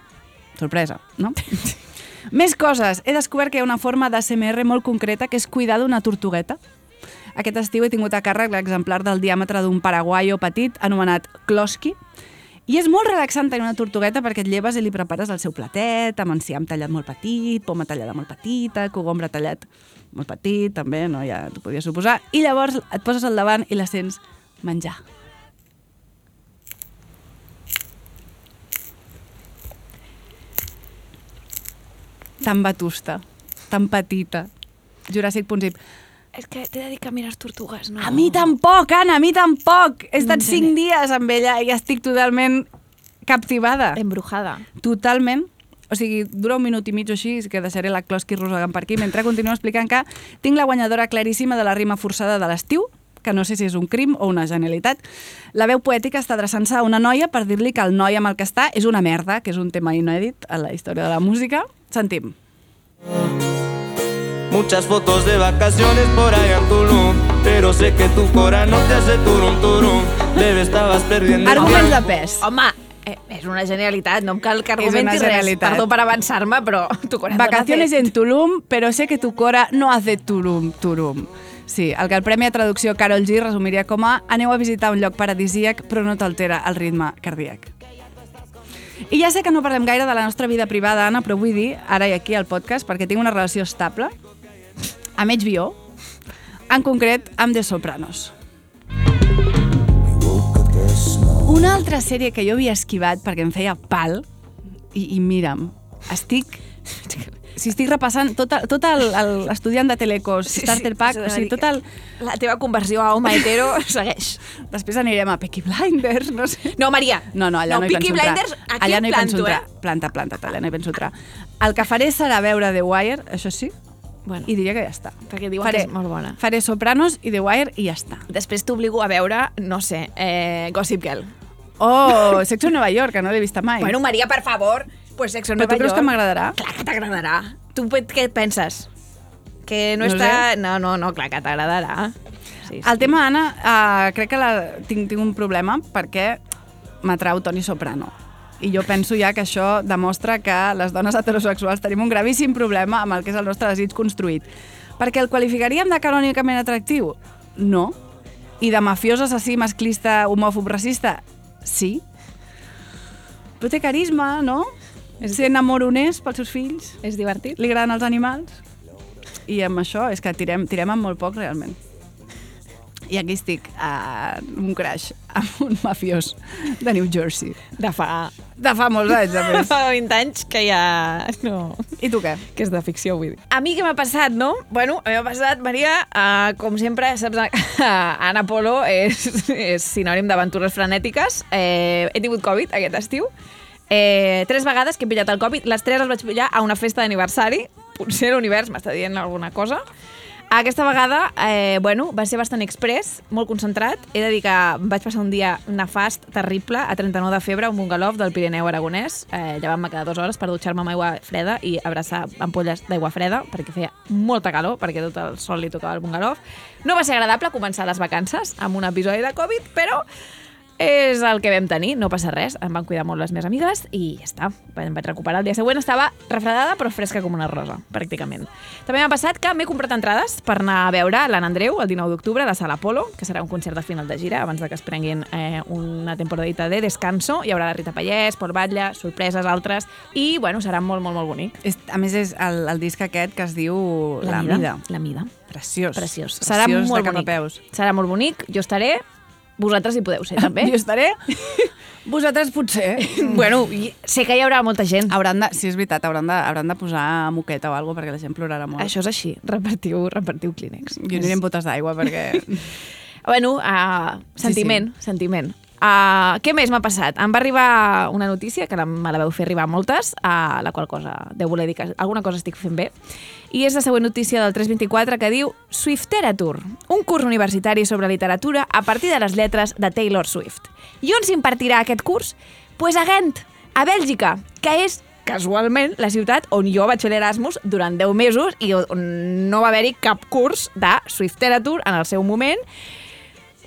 Sorpresa, no? Més coses. He descobert que hi ha una forma d'ASMR molt concreta que és cuidar d'una tortugueta. Aquest estiu he tingut a càrrec l'exemplar del diàmetre d'un paraguaio petit anomenat Kloski, i és molt relaxant tenir una tortugueta perquè et lleves i li prepares el seu platet, amb enciam tallat molt petit, poma tallada molt petita, cogombre tallat molt petit, també, no? ja t'ho podies suposar. I llavors et poses al davant i la sents menjar. Tan vetusta, tan petita. Juràssic.zip. És que t'he de dir que mires tortugues, no? A mi tampoc, Anna, a mi tampoc. He estat Mm, cinc dies amb ella i estic totalment captivada. Embrujada. Totalment. o sigui, dura un minut i mig o així, que deixaré la Closqui rosegant per aquí, mentre continuo explicant que tinc la guanyadora claríssima de la rima forçada de l'estiu, que no sé si és un crim o una genialitat. La veu poètica està adreçant-se a una noia per dir-li que el noi amb el que està és una merda, que és un tema inèdit a la història de la música. Sentim. Muchas fotos de vacaciones por allá en Tulum Pero sé que tu cora no te hace turum turum Bebé, estabas perdiendo Arguments de pes. Home, eh, és una genialitat, no em cal que argumentis res. Perdó per avançar-me, però tu corazón Vacaciones hace- en Tulum, pero sé que tu cora no hace turum, turum. Sí, el que el Premi a Traducció Carol G resumiria com a aneu a visitar un lloc paradisíac però no t'altera el ritme cardíac. I ja sé que no parlem gaire de la nostra vida privada, Anna, però vull dir, ara i aquí al podcast, perquè tinc una relació estable amb HBO, en concret amb The Sopranos. Una altra sèrie que jo havia esquivat perquè em feia pal, i, i mira'm, estic... Si estic repassant tot, tot el- el- l'estudiant de Telecos, Starter Pack, o sigui, tot el... La teva conversió a home hetero segueix. Després anirem a Peaky Blinders, no sé. No, Maria. No, no, allà no, No, hi Peaky penso entrar. Blinders, aquí allà no hi penso planto, entrar. eh? Planta, planta, allà no hi penso entrar. El que faré serà veure The Wire, això sí, Bueno, i diria que ja està. perquè diuen faré, que és molt bona. Faré Sopranos i The Wire i ja està. Després t'obligo a veure, no sé, eh, Gossip Girl. Oh, Sexo en Nova York, que no l'he vista mai. Bueno, Maria, per favor, pues Sexo en Però Nova tu creus York. que m'agradarà? Clar que t'agradarà. Tu què penses? Que no, No està... No, no, no, clar que t'agradarà. Sí, El tema, Anna, uh, crec que la, tinc, tinc un problema perquè m'atrau Toni Soprano. I jo penso ja que això demostra que les dones heterosexuals tenim un gravíssim problema amb el que és el nostre desig construït. Perquè el qualificaríem de canònicament atractiu? No. I de mafiós, assassí, masclista, homòfob, racista? Sí. Però té carisma, no? És... Ser enamoronés pels seus fills? És divertit? Li agraden els animals? I amb això és que tirem, tirem amb molt poc, realment. I aquí estic, a un crash amb un mafiós de New Jersey. De fa... De fa molts anys, a més. Fa 20 anys que ja... No. I tu què? Que és de ficció, vull dir. A mi què m'ha passat, no? Bueno, a mi m'ha passat, Maria, uh, com sempre, saps que Anna Polo és, és sinònim d'aventures frenètiques. Eh, he tingut Covid aquest estiu. Eh, tres vegades que he pillat el Covid. Les tres les vaig pillar a una festa d'aniversari. Potser l'univers m'està dient alguna cosa. Aquesta vegada, eh, bueno, va ser bastant express, molt concentrat. He de dir que vaig passar un dia nefast, terrible, a 39 de febre, un bungalov del Pirineu aragonès. Eh, llevant-me cada dues hores per dutxar-me amb aigua freda i abraçar ampolles d'aigua freda, perquè feia molta calor, perquè tot el sol li tocava al bungalov. No va ser agradable començar les vacances amb un episodi de Covid, però és el que vam tenir, no passa res. Em van cuidar molt les meves amigues i ja està. Em vaig recuperar el dia següent. Estava refredada però fresca com una rosa, pràcticament. També m'ha passat que m'he comprat entrades per anar a veure l'Anna Andreu el 19 d'octubre a la Sala Polo, que serà un concert de final de gira abans de que es prenguin eh, una temporadita de descanso. Hi haurà la Rita Pallès, Pol Batlle, sorpreses altres i, bueno, serà molt, molt, molt bonic. És, a més, és el, el disc aquest que es diu La, mida. Mida. La mida. Preciós. Preciós. Serà Preciós molt bonic. Serà molt bonic. Jo estaré. Vosaltres hi podeu ser, també. Jo estaré. Vosaltres potser. bueno, i sé que hi haurà molta gent. Hauran de, sí, és veritat, hauran de, hauran de posar moqueta o alguna perquè la gent plorarà molt. Això és així. Repartiu, repartiu clínex. Jo aniré amb botes d'aigua perquè... Bueno, uh, sentiment, sí, sí. sentiment. Uh, què més m'ha passat? Em va arribar una notícia, que la, me la veu fer arribar moltes, a la qual cosa deu voler dir que alguna cosa estic fent bé, i és la següent notícia del 324 que diu Swifteratur, un curs universitari sobre literatura a partir de les lletres de Taylor Swift. I on s'impartirà aquest curs? Pues a Ghent, a Bèlgica, que és casualment la ciutat on jo vaig fer l'Erasmus durant 10 mesos i on no va haver-hi cap curs de Swifteratur en el seu moment,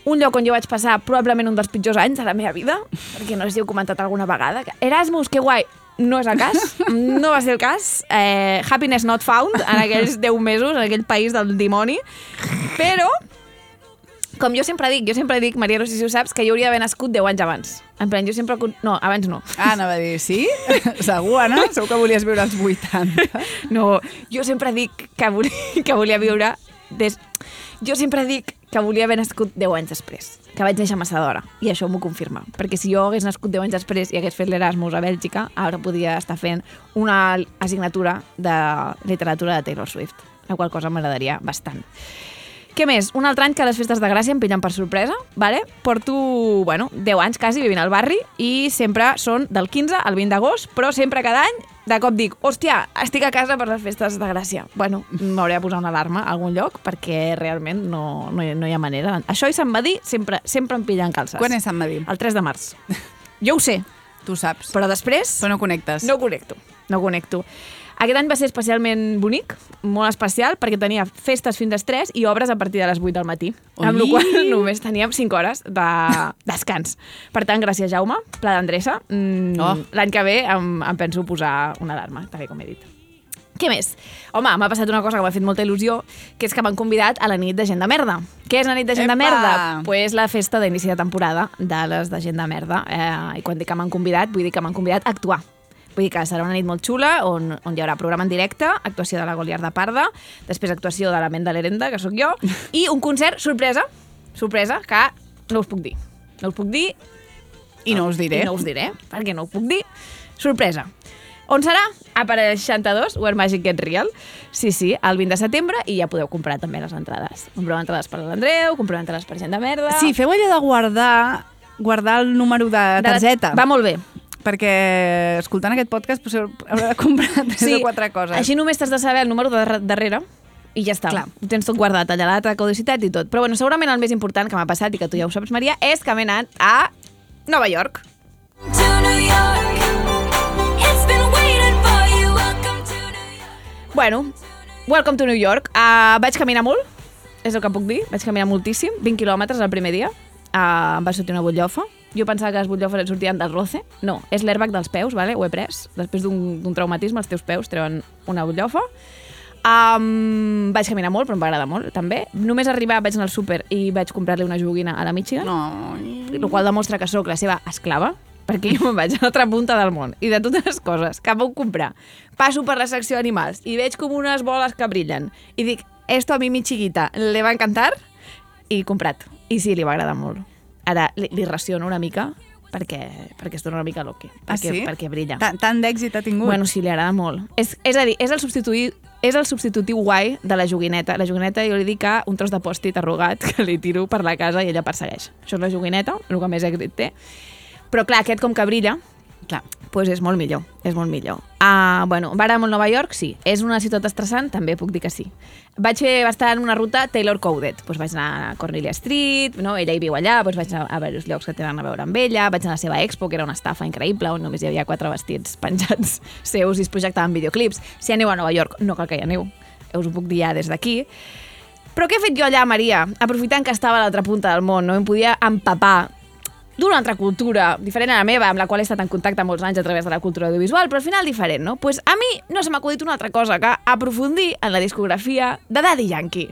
un lloc on jo vaig passar probablement un dels pitjors anys de la meva vida, perquè no sé si heu comentat alguna vegada. que Erasmus, que guai, no és el cas, no va ser el cas. Eh, happiness not found en aquells 10 mesos, en aquell país del dimoni. Però, com jo sempre dic, jo sempre dic, Maria, no sé si ho saps, que jo hauria d'haver nascut 10 anys abans. En plan, jo sempre... No, abans no. Ah, anava a dir, sí? Segur, Anna? Segur que volies viure als 80. No, jo sempre dic que volia, que volia viure... Des... Jo sempre dic que volia haver nascut 10 anys després, que vaig néixer massa d'hora, i això m'ho confirma. Perquè si jo hagués nascut 10 anys després i hagués fet l'Erasmus a Bèlgica, ara podria estar fent una assignatura de literatura de Taylor Swift, la qual cosa m'agradaria bastant. Què més? Un altre any que les festes de Gràcia em pillen per sorpresa, vale? porto bueno, 10 anys quasi vivint al barri i sempre són del 15 al 20 d'agost, però sempre cada any de cop dic, hòstia, estic a casa per les festes de Gràcia. Bueno, m'hauré de posar una alarma a algun lloc perquè realment no, no, hi, no hi ha manera. Això i Sant Badí sempre, sempre em pillen calces. Quan és Sant Badí? El 3 de març. Jo ho sé, Tu saps. però després Però no connectes. no connecto. No connecto. Aquest any va ser especialment bonic, molt especial, perquè tenia festes fins a les 3 i obres a partir de les 8 del matí. Ui! Amb la qual només teníem 5 hores de descans. Per tant, gràcies, Jaume, Pla d'Andressa. Mm, Oh. L'any que ve em, em penso posar una alarma, també com he dit. Què més? Home, m'ha passat una cosa que m'ha fet molta il·lusió, que és que m'han convidat a la nit de gent de merda. Què és la nit de gent de Epa! merda? Pues la festa d'inici de temporada de les de gent de merda. Eh, I quan dic que m'han convidat, vull dir que m'han convidat a actuar. Vull dir que serà una nit molt xula on, on hi haurà programa en directe, actuació de la Goliar de Parda, després actuació de la Ment de l'Herenda, que sóc jo, i un concert sorpresa, sorpresa, que no us puc dir. No us puc dir I no us diré. i no us diré, perquè no ho puc dir. Sorpresa. On serà? A Parell 62, Where Magic Get Real. Sí, sí, el 20 de setembre i ja podeu comprar també les entrades. Compreu entrades per l'Andreu, compreu entrades per gent de merda... Sí, feu allò de guardar guardar el número de De targeta. Va molt bé. Perquè, escoltant aquest podcast, potser haurà de comprar tres o quatre coses. Així només t'has de saber el número de darre- darrere i ja està. Clar. Ho tens tot guardat, allà la caducitat i tot. Però bueno, segurament el més important que m'ha passat i que tu ja ho saps, Maria, és que m'he anat a Nova York. To New York. It's been waiting for you. Welcome to New York. Bueno, welcome to New York. Uh, vaig caminar molt, és el que puc dir. Vaig caminar moltíssim, 20 quilòmetres el primer dia. Uh, em va sortir una butllofa. Jo pensava que les butllofes et sortien del roce. No, és l'airbag dels peus, vale? ho he pres. Després d'un traumatisme, els teus peus treuen una butllofa. Um, vaig caminar molt, però em va agradar molt, també. Només arribar, vaig anar al súper i vaig comprar-li una joguina a la Michigan, No. el qual demostra que sóc la seva esclava, perquè jo me'n vaig a l'altra punta del món. I de totes les coses que puc comprar, passo per la secció d'animals i veig com unes boles que brillen. I dic, esto a mi mi chiquita le va encantar? I comprat. I sí, li va agradar molt. Ara li, li raciono una mica perquè, perquè es dona una mica loqui. Ah, Perquè, sí? perquè brilla. Tant, tant d'èxit ha tingut. Bueno, sí, li agrada molt. És, és a dir, és el substituir és el substitutiu guai de la joguineta. La joguineta jo li dic que un tros de pòstit arrugat que li tiro per la casa i ella persegueix. Això és la joguineta, el que més èxit té. Però clar, aquest com que brilla, Clar. pues és molt millor, és molt millor. Uh, bueno, vàrem a Nova York, sí. És una ciutat estressant? També puc dir que sí. Vaig fer bastant una ruta Taylor-Coded. Pues vaig anar a Cornelia Street, no? ella hi viu allà, pues vaig anar a diversos llocs que tenen a veure amb ella, vaig anar a la seva expo, que era una estafa increïble, on només hi havia quatre vestits penjats seus i es projectaven videoclips. Si aneu a Nova York, no cal que hi aneu, us ho puc dir ja des d'aquí. Però què he fet jo allà, Maria? Aprofitant que estava a l'altra punta del món, no? Em podia empapar d'una altra cultura, diferent a la meva, amb la qual he estat en contacte molts anys a través de la cultura audiovisual, però al final diferent, no? pues a mi no se m'ha acudit una altra cosa que aprofundir en la discografia de Daddy Yankee.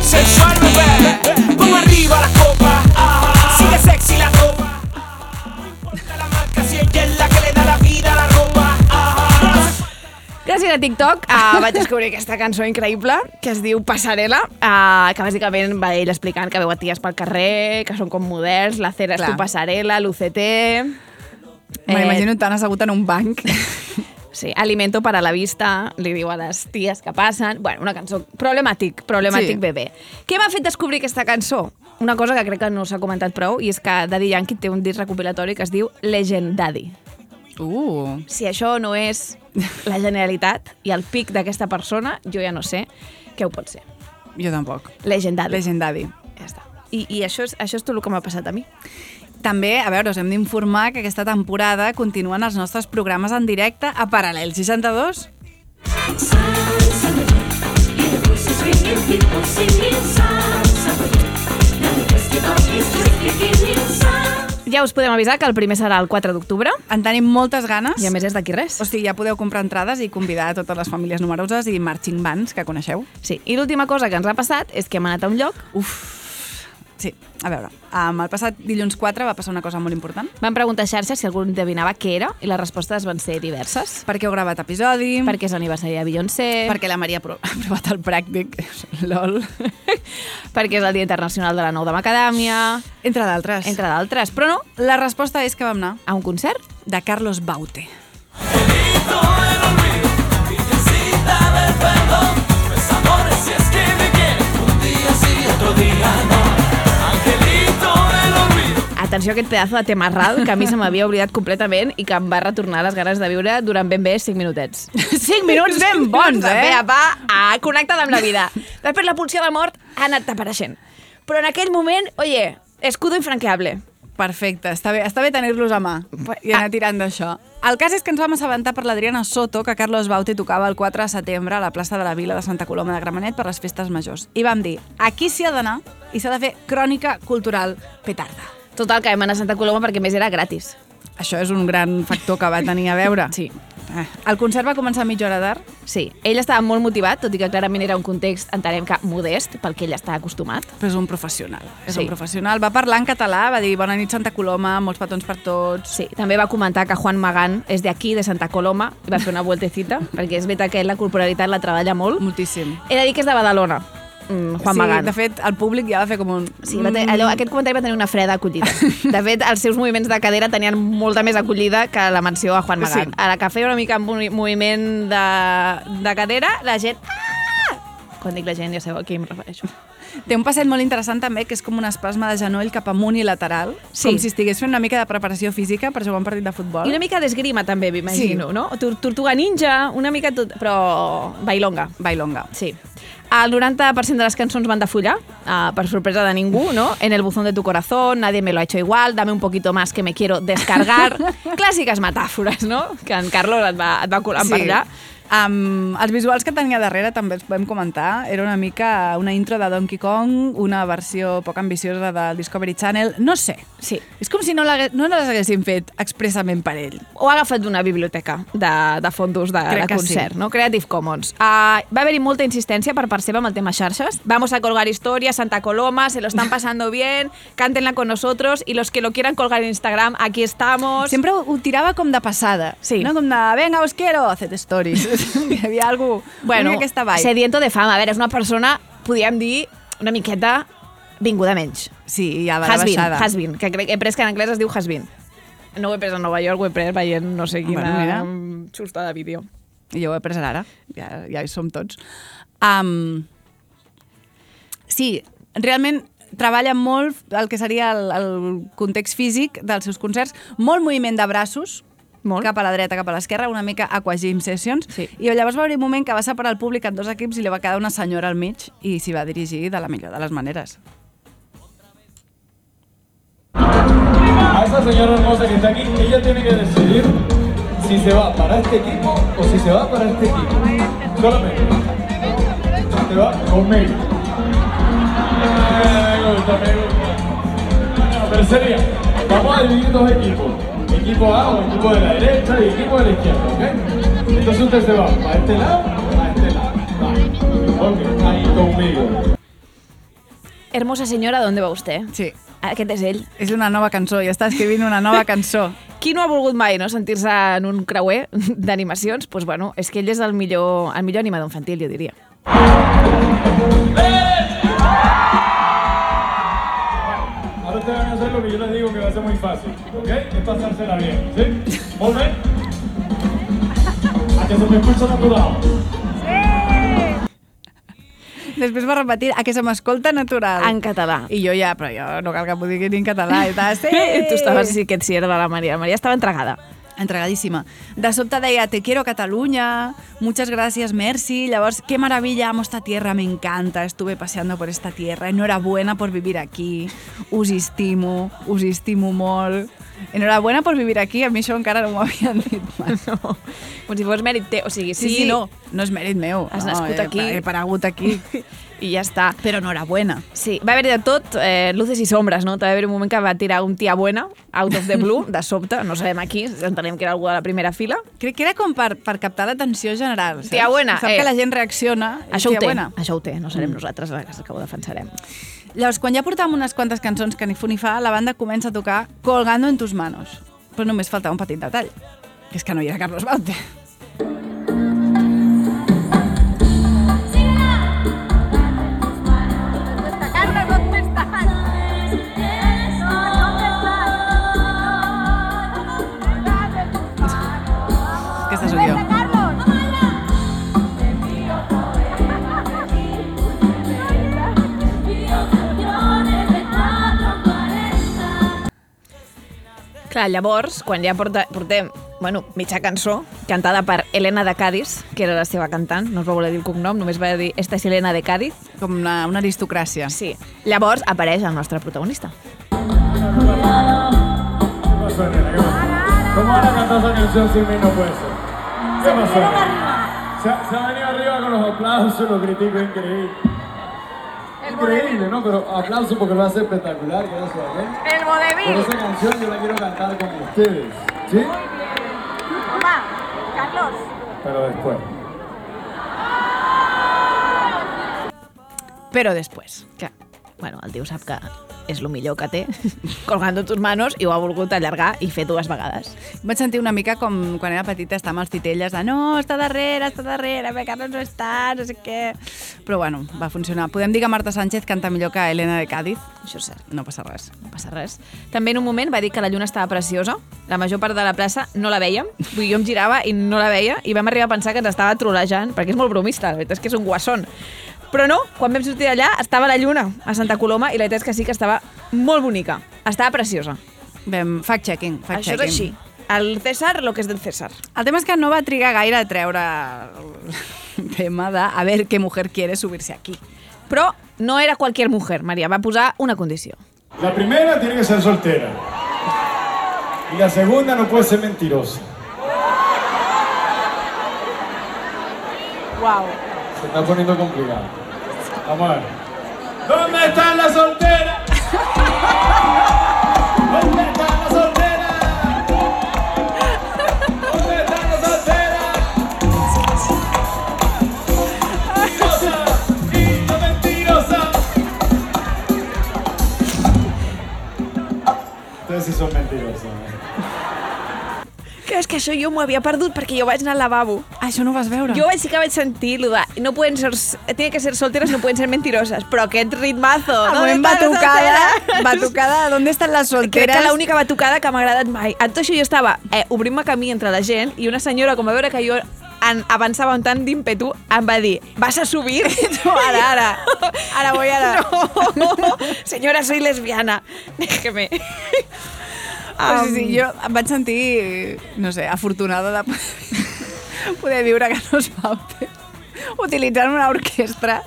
Sensual bebé, pon arriba la copa. Sigue sexy la ropa. Gràcies a TikTok uh, vaig descobrir aquesta cançó increïble que es diu Passarel·la, uh, que bàsicament va ell explicant que veu a ties pel carrer, que són com models, la cera és Clar. tu passarel·la, l'UCT... M'imagino tan assegut en un banc. Sí, alimento para la vista, li diu a les ties que passen... Bueno, una cançó problemàtic, problemàtic Sí. bebè. Què m'ha fet descobrir aquesta cançó? Una cosa que crec que no s'ha comentat prou, i és que Daddy Yankee té un disc recopilatori que es diu Legend Daddy. Uh, Si això no és la generalitat i el pic d'aquesta persona, jo ja no sé què ho pot ser. jo tampoc. Legend Daddy. Legendari. Ja està. I, i això, és, això és tot el que m'ha passat a mi. També, a veure, us hem d'informar que aquesta temporada continuen els nostres programes en directe a Paral·lel 62. Ja us podem avisar que el primer serà el 4 d'octubre, En tenim moltes ganes. i a més és d'aquí res. O sigui, ja podeu comprar entrades i convidar a totes les famílies numeroses i marching bands que coneixeu. Sí, i l'última cosa que ens ha passat és que hem anat a un lloc, Sí, a veure, um, el passat dilluns 4 va passar una cosa molt important. vam preguntar a xarxes si algú endevinava què era i les respostes van ser diverses. Perquè heu gravat episodi, Perquè és l'aniversari de Beyoncé, perquè la Maria ha pro- ha provat el pràctic, lol, perquè és el Dia Internacional de la Nou de Macadàmia, entre d'altres. entre d'altres. Però no, La resposta és que vam anar a un concert de Carlos Baute. Atenció a aquest pedazo de tema ral que a mi se m'havia oblidat completament i que em va retornar les ganes de viure durant ben bé 5 minutets. 5 minuts ben bons, eh? Pe a pa, a, connectada amb la vida. Després la pulsió de mort ha anat apareixent. Però en aquell moment, oye, escudo infranqueable. Perfecte, està bé, està bé tenir-los a mà i anar tirant d'això. El cas és que ens vam assabentar per l'Adriana Soto que Carlos Baute tocava el 4 de setembre a la plaça de la Vila de Santa Coloma de Gramenet per les festes majors. I vam dir, aquí s'hi ha d'anar i s'ha de fer crònica cultural petarda. Total, que vam anar a Santa Coloma perquè més era gratis. Això és un gran factor que va tenir a veure. Sí. Eh, El concert va començar a mitja hora d'art. Sí, ell estava molt motivat, tot i que clarament era un context, entenem que modest, pel que ell està acostumat. Però és un professional. És Sí. un professional. Va parlar en català, va dir bona nit Santa Coloma, molts petons per tots. Sí, també va comentar que Juan Magán és d'aquí, de Santa Coloma, i va fer una vueltecita, perquè és veritat que ell la corporalitat la treballa molt. Moltíssim. He de dir que és de Badalona, mm, Juan sí, Magán. de fet, el públic ja va fer com un... Sí, va tenir, allò, aquest comentari va tenir una freda acollida. De fet, els seus moviments de cadera tenien molta més acollida que la menció a Juan Magán. Sí. A la que feia una mica un movi- moviment de, de cadera, la gent... Ah! Quan dic la gent ja sabeu a qui em refereixo. Té un passet molt interessant també, que és com un espasme de genoll cap amunt i lateral, Sí. com si estigués fent una mica de preparació física per jugar un partit de futbol. I una mica d'esgrima també, m'imagino, sí. no? Tor- Tortuga ninja, una mica tot, però bailonga. Bailonga. Sí. El 90% de les cançons van de follar, uh, per sorpresa de ningú, ¿no? En el buzón de tu corazón, nadie me lo ha hecho igual, dame un poquito más que me quiero descargar. Clàssiques metàfores, no? Que en Carlos et va, et va colant per allà. Um, els visuals que tenia darrere també els podem comentar. Era una mica una intro de Donkey Kong, una versió poc ambiciosa del Discovery Channel. No sé. Sí. És com si no, no les haguessin fet expressament per ell. O ha agafat d'una biblioteca de, de fondos de, Crec de concert, sí. no? Creative Commons. Uh, va haver-hi molta insistència per part seva amb el tema xarxes. Vamos a colgar historias, Santa Coloma, se lo están pasando bien, cántenla con nosotros y los que lo quieran colgar en Instagram, aquí estamos. Sempre ho, ho tirava com de passada. Sí. No? Com de, venga, os quiero, haced stories. Hi havia algú, Bueno, una aquesta vibe. sediento de fama. A veure, és una persona, podríem dir, una miqueta vinguda menys. Sí, ja va Has been, baixada. has been, que crec, he pres que en anglès es diu has been. No ho he pres a Nova York, ho he pres veient no sé quina Bueno, mira. xusta de vídeo. I jo ho he pres ara, ja, ja hi som tots. Um, sí, realment treballa molt el que seria el, el context físic dels seus concerts, molt moviment de braços, Molt. cap a la dreta, cap a l'esquerra, una mica aquagym sessions, Sí. i llavors va haver un moment que va separar el públic en dos equips i li va quedar una senyora al mig i s'hi va dirigir de la millor de les maneres. A esa señora hermosa que está aquí, ella tiene que decidir si se va para este equipo o si se va para este equipo. Solamente. Se va conmigo. Eh, Me gusta, me gusta. No, pero sería, vamos a dividir dos equipos. Equipo A o equipo de la derecha y equipo de la izquierda, ¿ok? Entonces usted se va para este lado o para este lado. Va. Ok, ahí conmigo. Hermosa senyora, ¿dónde va usted? Sí. Aquest és ell. És una nova cançó, ja està escrivint una nova cançó. Qui no ha volgut mai no, sentir-se en un creuer d'animacions? Doncs pues bueno, és que ell és el millor, el millor animador infantil, jo diria. Ahora hacer lo que yo les digo que va a ser muy fácil, ¿ok? Es pasársela bien, ¿sí? ¿Molt bé? A que se me escucha natural. Després va repetir a que se m'escolta natural. En català. I jo ja, però jo no cal que m'ho digui ni en català. I tal, sí. Tu estaves sí que et sí, era de la Maria. La Maria estava entregada. Entregadíssima. De sobte deia, te quiero Cataluña, muchas gracias, merci. Llavors, qué maravilla, amo esta tierra, me encanta, estuve paseando por esta tierra, enhorabuena por vivir aquí, us estimo, us estimo molt. Enhorabuena por vivir aquí, a mi això encara no m'ho havien dit mai. No, com si fos mèrit teu. O sigui, Sí, sí, sí, no, no és mèrit meu. Has no, nascut he, aquí. He paregut aquí. I ja està. Però enhorabuena. Sí, va haver-hi de tot, eh, luces i sombres, no? Va haver un moment que va tirar un tia buena, out of the blue, de sobte, no sabem aquí, entenem que era algú de la primera fila. Crec que era com per, per captar l'atenció general. Saps? Tia buena, Sap eh. que la gent reacciona. i Això ho té, buena. això ho té, no serem nosaltres les que ho defensarem. Llavors, quan ja portàvem unes quantes cançons que ni fu ni fa, la banda comença a tocar Colgando en tus manos. Però només faltava un petit detall, que és que no hi era Carlos Baute. Clar, llavors, quan ja porta, portem bueno, mitja cançó, cantada per Helena de Cádiz, que era la seva cantant, no us va voler dir el cognom, només va dir esta és Helena de Cádiz. Com una, una aristocràcia. Sí. Llavors apareix el nostre protagonista. ¿Cómo van a cantar esa canción sin mí? No puede ser. ¿Qué pasó? Se, se ha venido arriba con los aplausos, los críticos, increíble. Increíble, ¿no? Pero aplausos porque lo hace espectacular, que eso, ¿ok? El vodevil. Pero esa canción yo la quiero cantar con ustedes, ¿sí? Mamá, Carlos. Pero después. Però després. Que, bueno, el tio sap que és el millor que té, colgando tus manos, i ho ha volgut allargar i fer dues vegades. Vaig sentir una mica com quan era petita estava amb els titelles de no, està darrere, està darrere, bé, Carlos no està, no sé què... Però bueno, va funcionar. Podem dir que Marta Sánchez canta millor que Helena de Cádiz? Això és cert. No passa res. No passa res. També en un moment va dir que la lluna estava preciosa. La major part de la plaça no la vèiem. Vull dir, jo em girava i no la veia i vam arribar a pensar que ens estava trolejant, perquè és molt bromista, la veritat és que és un guassón. Però no, quan vam sortir d'allà estava la lluna a Santa Coloma i la veritat és que sí que estava molt bonica. Estava preciosa. Vam, fact-checking, Això és fact-checking. així. El César, lo que és del César. El tema és que no va trigar gaire a treure el tema de a ver qué mujer quiere subirse aquí. Però no era qualsevol mujer, Maria. Va posar una condició. La primera tiene que ser soltera. Y la segunda no puede ser mentirosa. Wow. Se está poniendo complicado. Vamos a ver. ¿Dónde están las solteras? ¿Dónde están las solteras? ¿Dónde están las solteras? Mentirosa la mentirosa. Ustedes sí son mentirosas. Que és que això jo m'ho havia perdut perquè jo vaig anar al lavabo. Ah, això no ho vas veure? Jo vaig, sí que vaig sentir lo de no pueden ser, tienen que ser solteras, no pueden ser mentirosas. Però aquest ritmazo, El ¿dónde moment están las batucada, batucada, ¿dónde están las Crec solteras? que l'única batucada que m'ha agradat mai. En tot això jo estava eh, obrint-me camí entre la gent i una senyora, com a veure que jo en, avançava amb tant d'ímpetu, em va dir, ¿vas a subir? No, ara, ara. Ara voy a... No, senyora, soy lesbiana. Déjeme. Um, sí, sí, jo em vaig sentir, no sé, afortunada de poder, poder viure a Carlos Baute utilitzant una orquestra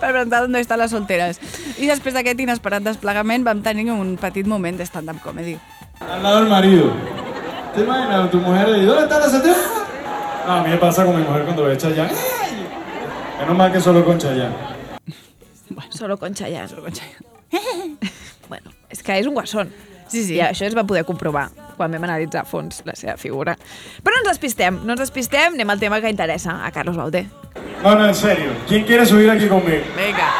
per presentar on estan les solteres. I després d'aquest inesperat desplegament vam tenir un petit moment de stand-up comedy. Al lado del marido. ¿Te imaginas? Tu mujer y ¿dónde está la soltera? No, a mí me pasa con mi mujer cuando ve Chayanne. Menos mal que solo con Chayanne. Solo con Chayanne. Solo con Chayanne. bueno, és que és un guassón. Sí, sí. I això es va poder comprovar quan vam analitzar a fons la seva figura. Però no ens despistem, no ens despistem, anem al tema que interessa a Carlos Bauté. No, no, en serio. ¿Quién quiere subir aquí conmigo? Venga.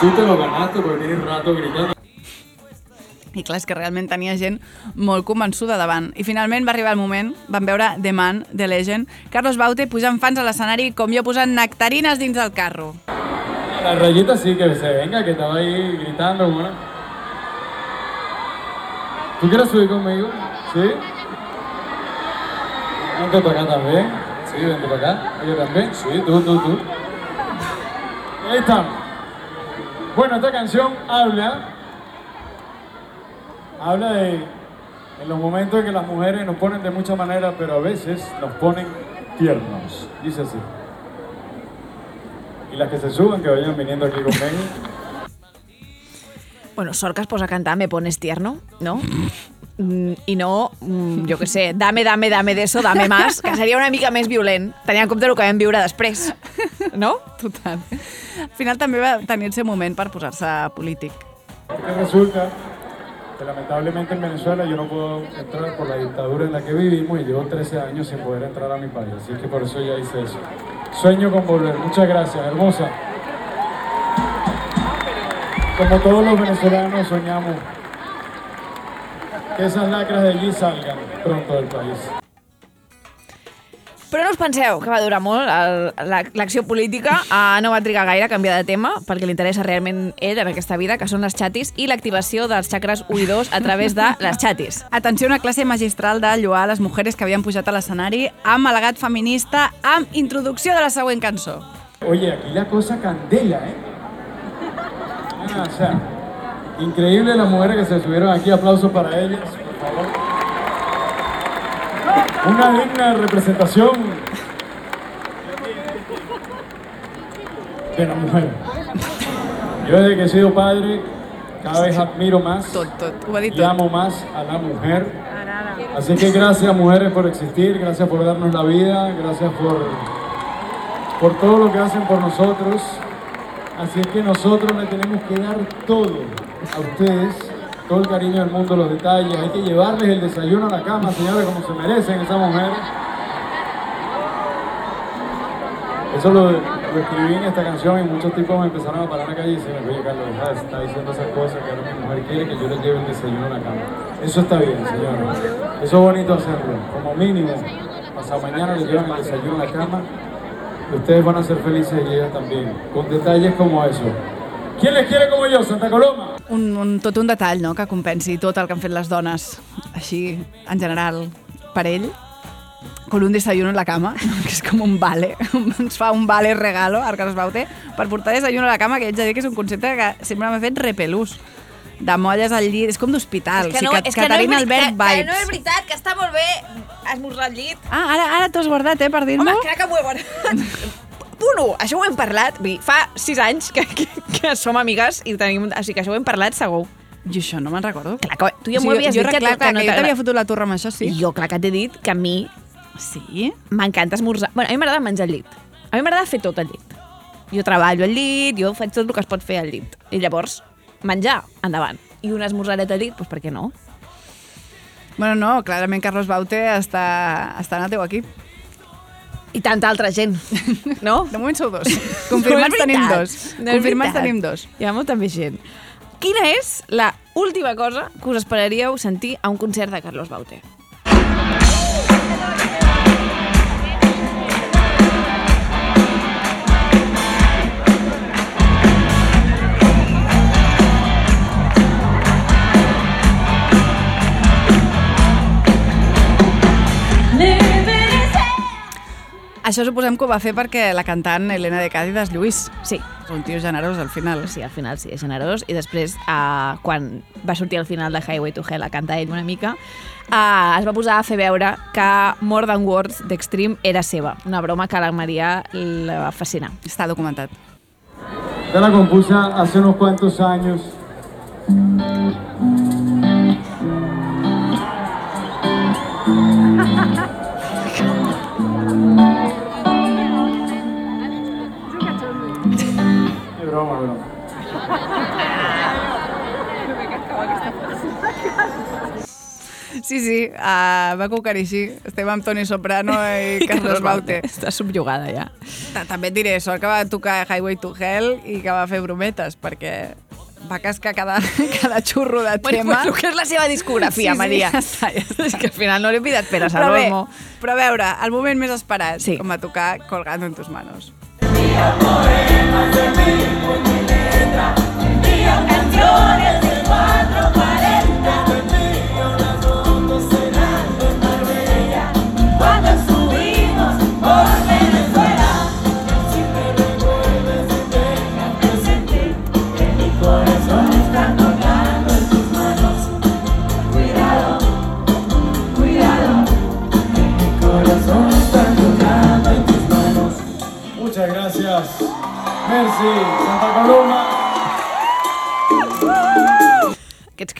Tú te lo ganaste porque tienes rato gritando. I clar, és que realment tenia gent molt convençuda davant. I finalment va arribar el moment, vam veure The Man, The Legend, Carlos Baute pujant fans a l'escenari com jo posant nectarines dins del carro. La rayita sí que se venga, que estaba ahí gritando. Bueno. ¿Tú quieres subir conmigo? ¿Sí? Vente para acá también. Sí, vente para acá. Yo también. Sí, tú, tú, tú. Ahí estamos. Bueno, esta canción habla. Habla de. En los momentos en que las mujeres nos ponen de muchas maneras, pero a veces nos ponen tiernos. Dice así. Y las que se suban, que vayan viniendo aquí conmigo. Bueno, sort que es posa a cantar Me pones tierno, no? Mm, I no, mm, jo què sé, dame, dame, dame d'eso, dame más, que seria una mica més violent, tenint en compte el que vam viure després. No? Total. Al final també va tenir el seu moment per posar-se polític. Que resulta que lamentablemente en Venezuela yo no puedo entrar por la dictadura en la que vivimos y llevo 13 años sin poder entrar a mi país. Así que por eso ya hice eso. Sueño con volver. Muchas gracias, hermosa. Como todos los venezolanos soñamos que esas lacras de allí salgan pronto del país. Però no us penseu que va durar molt l'acció política. Uh, no va trigar gaire a canviar de tema, perquè li interessa realment ell en aquesta vida, que són les xatis i l'activació dels xacres 1 i 2 a través de les xatis. Atenció a una classe magistral de lloar les mujeres que havien pujat a l'escenari amb alegat feminista amb introducció de la següent cançó. Oye, aquí la cosa candela, ¿eh? Ah, o sea, increíble las mujeres que se subieron aquí. Aplausos para ellas, por favor. Una digna representación de la mujer. Yo desde que he sido padre, cada vez admiro más y amo más a la mujer. Así que gracias mujeres por existir, gracias por darnos la vida, gracias por, por todo lo que hacen por nosotros. Así es que nosotros le tenemos que dar todo a ustedes, todo el cariño del mundo, los detalles. Hay que llevarles el desayuno a la cama, señores, como se merecen esas mujeres. Eso lo, escribí en esta canción y muchos tipos me empezaron a parar en la calle y decían, oye Carlos, deja de estar diciendo esas cosas que ahora mi mujer quiere que yo le lleve el desayuno a la cama. Eso está bien, señores. Eso es bonito hacerlo. Como mínimo, pasado mañana le llevan el desayuno a la cama ustedes van a ser felices y ella también. Con detalles como eso. ¿Quién les quiere como yo, Santa Coloma? Un, un, tot un detall, no?, que compensi tot el que han fet les dones, així, en general, per ell. Con un desayuno en la cama, que és com un vale, ens fa un vale regalo, al Carles Baute, per portar desayuno a la cama, que haig de dir que és un concepte que sempre m'ha fet repelús. De molles al llit, és com d'hospital. És que no, o sigui, és que no és, Albert que, que no és veritat, que està molt bé esmorzar al llit. Ah, ara, ara t'ho has guardat, eh, per dir-m'ho? Home, crec que m'ho he guardat. Punt 1, això ho hem parlat. Vull dir, fa 6 anys que, que, que som amigues i tenim... O sigui que això ho hem parlat segur. Jo això no me'n recordo. Clar, que tu ja O sigui, m'ho havies jo dit que, clar, tu- que no que jo t'havia fotut la torre amb això, sí. Jo, clar que t'he dit que a mi Sí? m'encanta esmorzar. Bueno, a mi m'agrada menjar al llit. A mi m'agrada fer tot al llit. Jo treballo al llit, jo faig tot el que es pot fer al llit. I llavors, menjar, endavant. I un esmorzareta al llit, doncs per què no? Bueno, no, clarament Carlos Baute està, està en el teu equip. I tanta altra gent, no? De moment sou dos. Confirmats No tenim dos. No Confirmats tenim dos. Hi ha molta més gent. Quina és la última cosa que us esperaríeu sentir a un concert de Carlos Baute? Això suposem que ho va fer perquè la cantant Helena de Cádiz és Lluís. Sí. És un tio generós al final. Sí, al final sí, és generós. I després, uh, quan va sortir al final de Highway to Hell a cantar ell una mica, uh, es va posar a fer veure que More Than Words d'Extreme era seva. Una broma que a la Maria la va fascinar. Està documentat. Esta la compuse hace unos cuantos años. Broma, broma. Sí, sí, uh, va conquerir així. Estem amb Toni Soprano i Carlos Baute. Està subjugada ja. Ta- També et diré, sort que va tocar Highway to Hell i que va fer brometes, perquè va cascar cada, cada xurro de Bueno, tema. bueno, que és la seva discografia, Maria. Ja està, ja està. És que al final no li he pidat peras al Però bé, olmo. però a veure, el moment més esperat, Sí. com va tocar Colgando en tus manos. Envío poemas de mí con mi letra, envío canciones.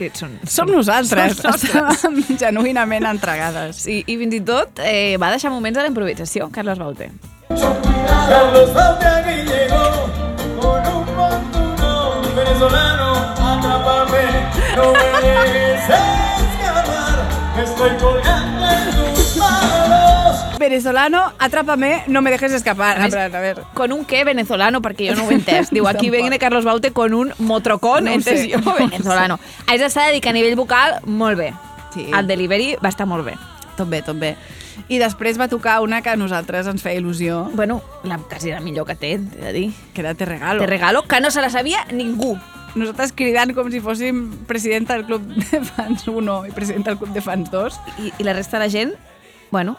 Crits són... Som nosaltres, Som nosaltres. estàvem genuïnament entregades. Sí, i fins i tot eh, va deixar moments de la improvisació, Carlos Baute. Carlos Baute aquí llegó con un montuno venezolano. Atrápame, no me dejes escapar. Estoy colgando en manos. Venezolano, atrápame, no me dejes escapar. A A més, ver, a ver. Con un qué venezolano, perquè jo no ho he entès. Diu, aquí viene Carlos Baute con un motrocón, No entès sé, jo, no venezolano. Haig d'estar de que a nivell vocal, molt bé. Sí. El delivery va estar molt bé. Tot bé, tot bé. I després va tocar una que a nosaltres ens feia il·lusió, Bueno, la, quasi la millor que té, he de dir. que era Te Regalo. Te regalo, que no se la sabia ningú. Nosaltres cridant com si fóssim presidenta del Club de Fans 1 i presidenta del Club de Fans 2. I, i la resta de la gent, bueno,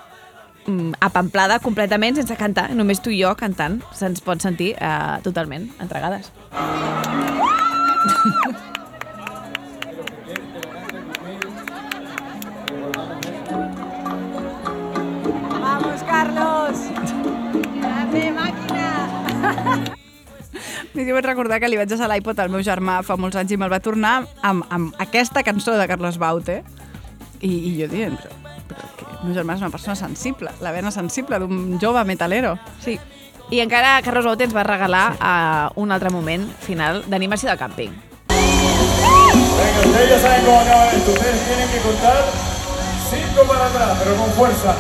apamplada completament sense cantar. Només tu i jo cantant se'ns pot sentir eh, totalment entregades. Carlos! Grande, màquina! Jo vaig recordar que li vaig deixar l'iPod al meu germà fa molts anys i me'l va tornar amb, amb aquesta cançó de Carlos Baute. I, i jo dient, però, però meu germà és una persona sensible, la vena sensible d'un jove metalero. Sí. I encara Carlos Baute ens va regalar sí. uh, un altre moment final d'animació de càmping. Venga, ustedes ya saben cómo acaba esto. Ustedes tienen que contar cinco para atrás, pero con fuerza.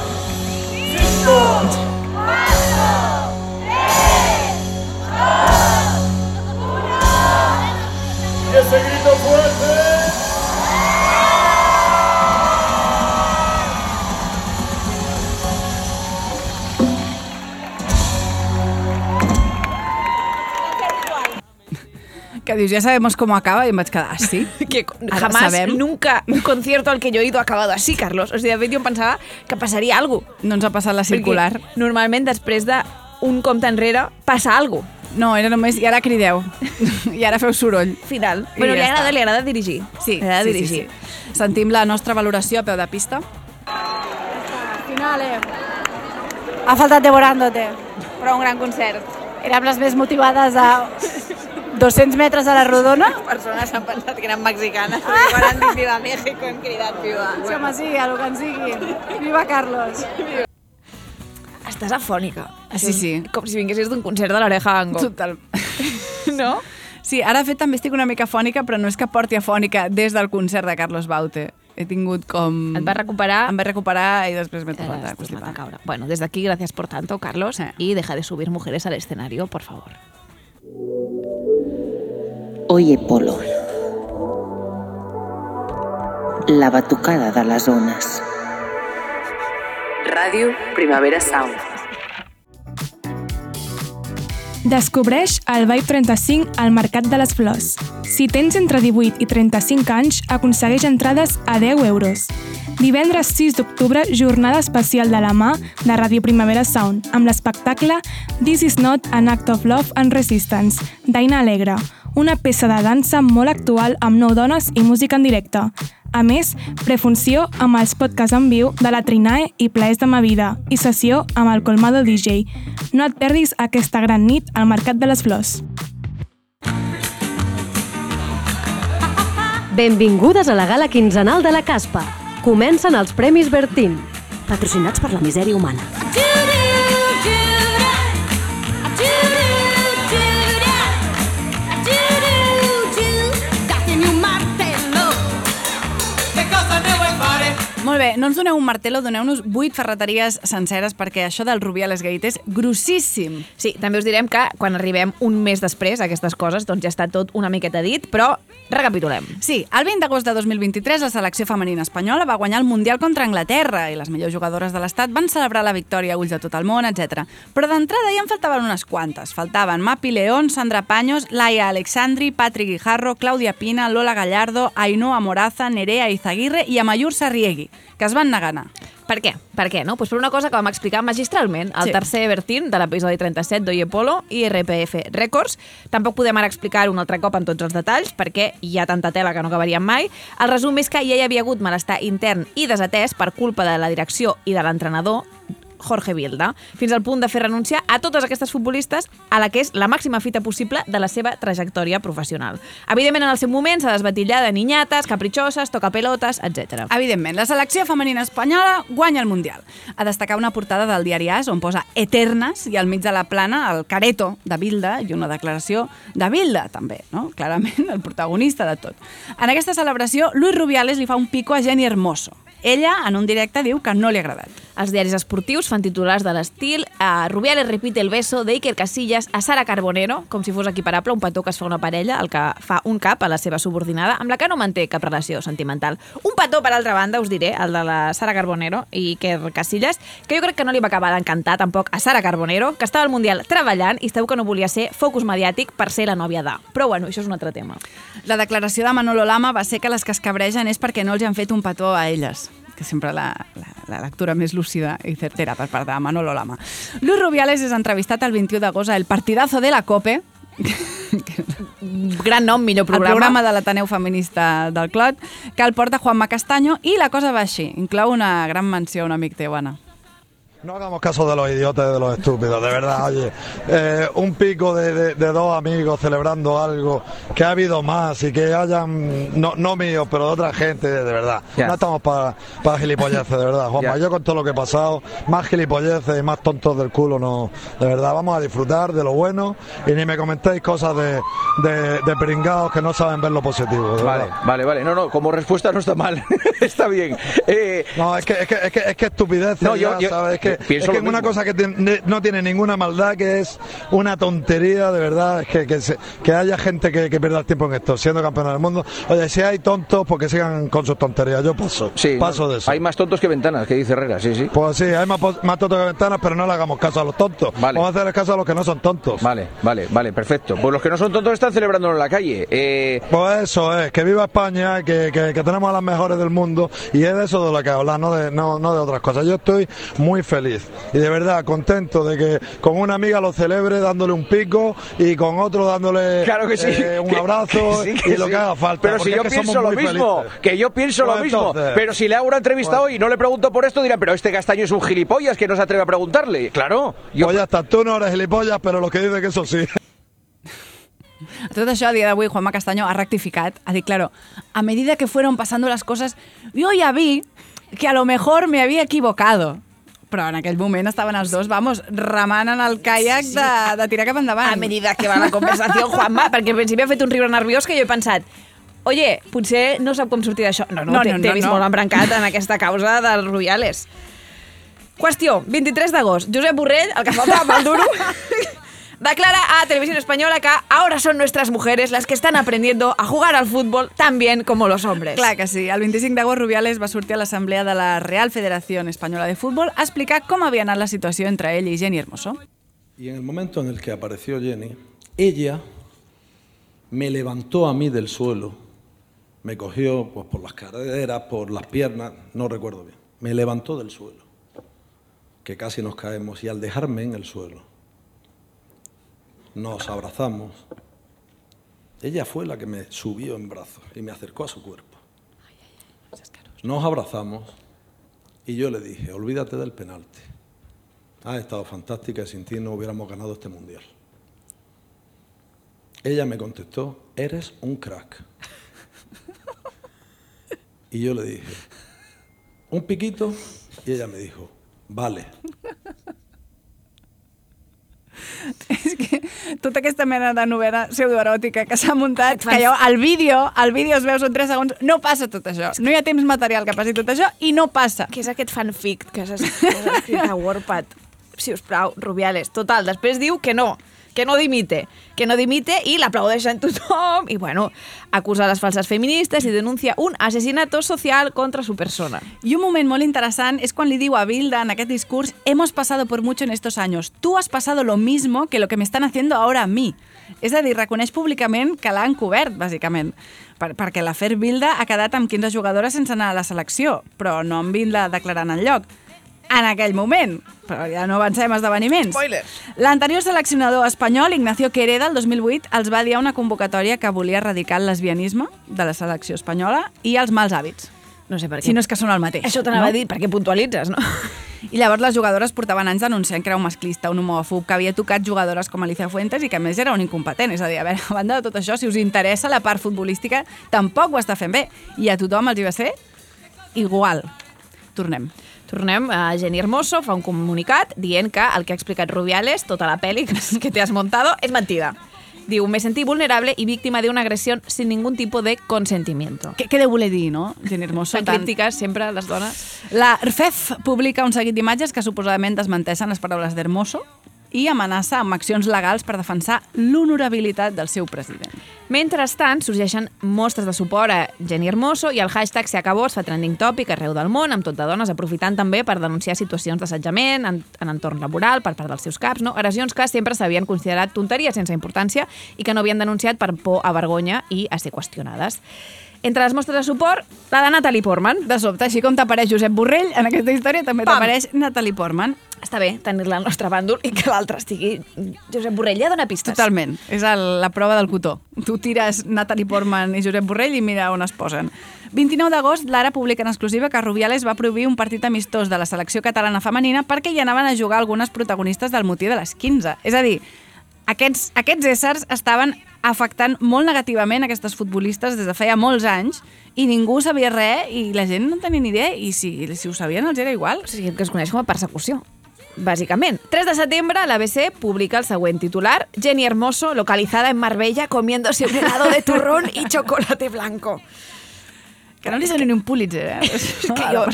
Cinco. Y ese grito fuerte. Que dius, ja sabemos cómo acaba, i em vaig quedar, "Ah, sí? Que Ara jamás, sabem. nunca, un concierto al que yo he ido ha acabado así, Carlos. O sigui, de fet, jo em pensava que passaria alguna cosa. No ens ha passat la circular. Perquè normalment, després d'un compte enrere, passa alguna cosa. No, era només... I ara crideu. I ara feu soroll. Final. I Bueno, ja li agrada, li agrada dirigir. Sí, li agrada sí, dirigir. sí, sí. Sentim la nostra valoració a peu de pista. Finale. Ha faltat Devorándote. Però un gran concert. Érem les més motivades a 200 metres a la rodona. persones han pensat que eren mexicanes. I quan han dit Viva México hem cridat Viva. Sí, home, sí, a lo que en sigui. Viva Carlos. Estàs afònica. Sí, sí. Com si vinguessis d'un concert de l'Oreja Van Gogh. Total. No? Sí, ara de fet també estic una mica fònica, però no és que porti afònica des del concert de Carlos Baute. He tingut com... Et vas recuperar? Em vaig recuperar i després m'he tornat a caure. Bueno, desde aquí, gracias por tanto, Carlos. Y deja de subir mujeres al escenario, por favor. Oye Polo. La batucada de les ones. Ràdio Primavera Sound. Descobreix el Vibe 35 al Mercat de les Flors. Si tens entre 18 i 35 anys, aconsegueix entrades a 10 euros. Divendres 6 d'octubre, jornada especial de la mà de Ràdio Primavera Sound, amb l'espectacle This is not an act of love and resistance, d'Aina Alegre, una peça de dansa molt actual amb nou dones i música en directe. A més, prefunció amb els podcasts en viu de la Trinae i Plaers de ma vida i sessió amb el Colmado DJ. No et perdis aquesta gran nit al Mercat de les Flors. Benvingudes a la gala quinzenal de la Caspa. Comencen els Premis Bertín, patrocinats per la misèria humana. Molt bé, no ens doneu un martelo, doneu-nos 8 ferreteries senceres perquè això del Rubiales Gate és grossíssim. Sí, també us direm que quan arribem un mes després a aquestes coses, doncs ja està tot una miqueta dit, però recapitulem. Sí, el 20 d'agost de 2023 la selecció femenina espanyola va guanyar el Mundial contra Anglaterra i les millors jugadores de l'estat van celebrar la victòria a ulls de tot el món, etc. Però d'entrada ja en faltaven unes quantes. Faltaven Mapi León, Sandra Paños, Laia Alexandri, Patrick Guijarro, Claudia Pina, Lola Gallardo, Ainhoa Moraza, Nerea Izaguirre i Amayur Sarriegui, que es van negar a anar. Per què? Per què? No? Pues per una cosa que vam explicar magistralment al Sí. tercer Bertín de l'episodi 37 d'Oye Polo i RPF Records. Tampoc podem ara explicar-ho un altre cop amb tots els detalls perquè hi ha tanta tela que no acabaríem mai. El resum és que ja hi havia hagut malestar intern i desatès per culpa de la direcció i de l'entrenador Jorge Vilda, fins al punt de fer renunciar a totes aquestes futbolistes a la que és la màxima fita possible de la seva trajectòria professional. Evidentment, en el seu moment s'ha desbatillat de niñates, capritxoses, tocapelotes, etc. Evidentment, la selecció femenina espanyola guanya el Mundial. A destacar una portada del diari AS on posa Eternes i al mig de la plana el careto de Bilda i una declaració de Bilda, també, no? clarament el protagonista de tot. En aquesta celebració, Luis Rubiales li fa un pico a Jenny Hermoso. Ella, en un directe, diu que no li ha agradat. Els diaris esportius fan titulars de l'estil a Rubiales repite el beso d'Iker Casillas a Sara Carbonero, com si fos equiparable a un petó que es fa una parella, el que fa un cap a la seva subordinada, amb la que no manté cap relació sentimental. Un petó, per altra banda, us diré, el de la Sara Carbonero i Iker Casillas, que jo crec que no li va acabar d'encantar tampoc a Sara Carbonero, que estava al Mundial treballant i esteu que no volia ser focus mediàtic per ser la nòvia d'A. Però bueno, això és un altre tema. La declaració de Manolo Lama va ser que les que es cabregen és perquè no els han fet un petó a elles que sempre la, la, la lectura més lúcida i certera per part de Manolo Lama. Luis Rubiales és entrevistat el 21 d'agost a El Partidazo de la COPE, Gran nom, millor programa. el programa de l'Ateneu Feminista del Clot, que el porta Juanma Castaño, i la cosa va així. Inclou una gran menció a un amic teu, Anna. No hagamos caso de los idiotas y de los estúpidos, de verdad, oye. Eh, un pico de, de- de dos amigos celebrando algo, que ha habido más y que hayan, no, no míos, pero de otra gente, de verdad. No estamos para para gilipolleces, de verdad, Juanma. Yo con todo lo que he pasado, más gilipolleces y más tontos del culo, no. De verdad, vamos a disfrutar de lo bueno y ni me comentéis cosas de, de, pringados que no saben ver lo positivo, Vale, verdad. vale, vale. No, no, como respuesta no está mal. está bien. Eh, No, es que es, que, es, que, es que estupidez, No, yo- ya, yo- ¿sabes? Es que, pienso es que lo una cosa que tiene- no tiene ninguna maldad, que es una tontería, de verdad, es que, que, se- que haya gente que, que pierda el tiempo en esto, siendo campeón del mundo. Oye, si hay tontos, porque sigan con sus tonterías, yo paso, sí, paso no, de eso. Hay más tontos que ventanas, que dice Herrera, sí, sí. Pues sí, hay más, más tontos que ventanas, pero no le hagamos caso a los tontos. Vamos a hacer caso a los que no son tontos. Vale, vale, vale, perfecto. Pues los que no son tontos están celebrándolo en la calle. Eh, Pues eso es, que viva España, que, que, que tenemos a las mejores del mundo y es de eso de lo que hablar, no de, no, no de otras cosas. Yo estoy muy feliz y de verdad contento de que con una amiga lo celebre dándole un pico y con otro dándole Claro que sí. eh, un Que- abrazo que sí, que y lo sí. que haga falta. Pero si yo pienso lo mismo, felices. que yo pienso lo mismo. entonces- pero si le hago una entrevista hoy y no le pregunto por esto, dirán, pero este castaño es un gilipollas que no se atreve a preguntarle. Claro. Yo... Pues ya está, tú no eres gilipollas, pero los que dicen que eso sí. Tot això, a dia d'avui, Juanma Castaño ha rectificat. Ha dit, claro, a medida que fueron pasando las cosas, yo ya vi que a lo mejor me había equivocado. Però en aquell moment estaven els dos, vamos, remant en el caiac de, de tirar cap endavant. A medida que va la conversació, Juanma, perquè al principi ha fet un riure nerviós que jo he pensat Oye, potser no sap com sortir d'això. No, no, No, no, t'he no, t'he no, vist no. molt embrancat en aquesta causa dels Rubiales. Qüestió, 23 d'agost. Josep Borrell, el que faltava pel duro, declara a Televisión Española que ahora son nuestras mujeres las que están aprendiendo a jugar al fútbol tan bien como los hombres. Clar que sí. El 25 d'agost Rubiales va sortir a l'assemblea de la Real Federación Española de Fútbol a explicar com havia anat la situació entre ell i Jenny Hermoso. Y en el momento en el que apareció Jenny, ella me levantó a mí del suelo, me cogió pues, por las caderas, por las piernas, no recuerdo bien, me levantó del suelo, que casi nos caemos, y al dejarme en el suelo, nos abrazamos. Ella fue la que me subió en brazos y me acercó a su cuerpo. Nos abrazamos y yo le dije, olvídate del penalti. Ha estado fantástica y sin ti no hubiéramos ganado este mundial. Ella me contestó, eres un crack. Y yo le dije, un piquito, y ella me dijo, vale. Tota aquesta mena de novel·la pseudoeròtica que s'ha muntat, que allò, al vídeo, al vídeo es veu, són 3 segons, no passa tot això. No hi ha temps material que passi tot això i no passa. Què és aquest fanfic que s'ha que s'ha escrit a Wordpad? Si us plau, Rubiales. Total, després diu que no, que no dimite, que no dimite i l'aplaudeixen tothom i, bueno, acusa les falses feministes i denuncia un asesinato social contra su persona. I un moment molt interessant és quan li diu a Bilda en aquest discurs hemos pasado por mucho en estos años. Tú has pasado lo mismo que lo que me están haciendo ahora a mí. És a dir, reconeix públicament que l'ha encobert, bàsicament. Per, perquè l'afer Bilda ha quedat amb 15 jugadores sense anar a la selecció, però no amb Bilda declarant el lloc. En aquell moment, però ja no avancem esdeveniments. Spoiler. L'anterior seleccionador espanyol, Ignacio Quereda, el 2008, els va dir a una convocatòria que volia erradicar el lesbianisme de la selecció espanyola i els mals hàbits. No sé per què. Si no és que són el mateix. Això t'anava no? a dir, perquè puntualitzes, no? I llavors les jugadores portaven anys denunciant que era un masclista, un homòfob, que havia tocat jugadores com Alicia Fuentes i que a més era un incompetent. És a dir, a veure, a banda de tot això, si us interessa la part futbolística, tampoc ho està fent bé. I a tothom els hi va ser igual. Tornem. Tornem a Jenny Hermoso, fa un comunicat dient que el que ha explicat Rubiales, tota la pel·li que te has montado, és mentida. Diu, me sentí vulnerable y víctima de una agresión sin ningún tipo de consentimiento. Què, què deu voler dir, no, Jenny Hermoso? Tan crítiques sempre les dones. La RFEF publica un seguit d'imatges que suposadament desmenteixen les paraules d'Hermoso i amenaça amb accions legals per defensar l'honorabilitat del seu president. Mentrestant, sorgeixen mostres de suport a Jenny Hermoso i el hashtag Se acabó es fa trending topic arreu del món, amb tot de dones, aprofitant també per denunciar situacions d'assetjament en, en entorn laboral per part dels seus caps, no? agressions que sempre s'havien considerat tonteries sense importància i que no havien denunciat per por a vergonya i a ser qüestionades. Entre les mostres de suport, la de Natalie Portman. De sobte, així com t'apareix Josep Borrell, en aquesta història també t'apareix Natalie Portman. Està bé tenir-la al nostre bàndol i que l'altre estigui... Josep Borrell ja dona pistes. Totalment. És el, la prova del cotó. Tu tires Natalie Portman i Josep Borrell i mira on es posen. 29 d'agost, l'Ara publica en exclusiva que Rubiales va prohibir un partit amistós de la selecció catalana femenina perquè hi anaven a jugar algunes protagonistes del motiu de les 15. És a dir, aquests, aquests éssers estaven afectant molt negativament aquestes futbolistes des de feia molts anys i ningú sabia res i la gent no tenia ni idea i si, si ho sabien els era igual. O sigui, que es coneix com a persecució. Bàsicament. 3 de setembre, l'ABC publica el següent titular. Jenny Hermoso, localizada en Marbella, comiéndose un helado de turrón y chocolate blanco. Que no li soni ni un Pulitzer, eh? És que jo,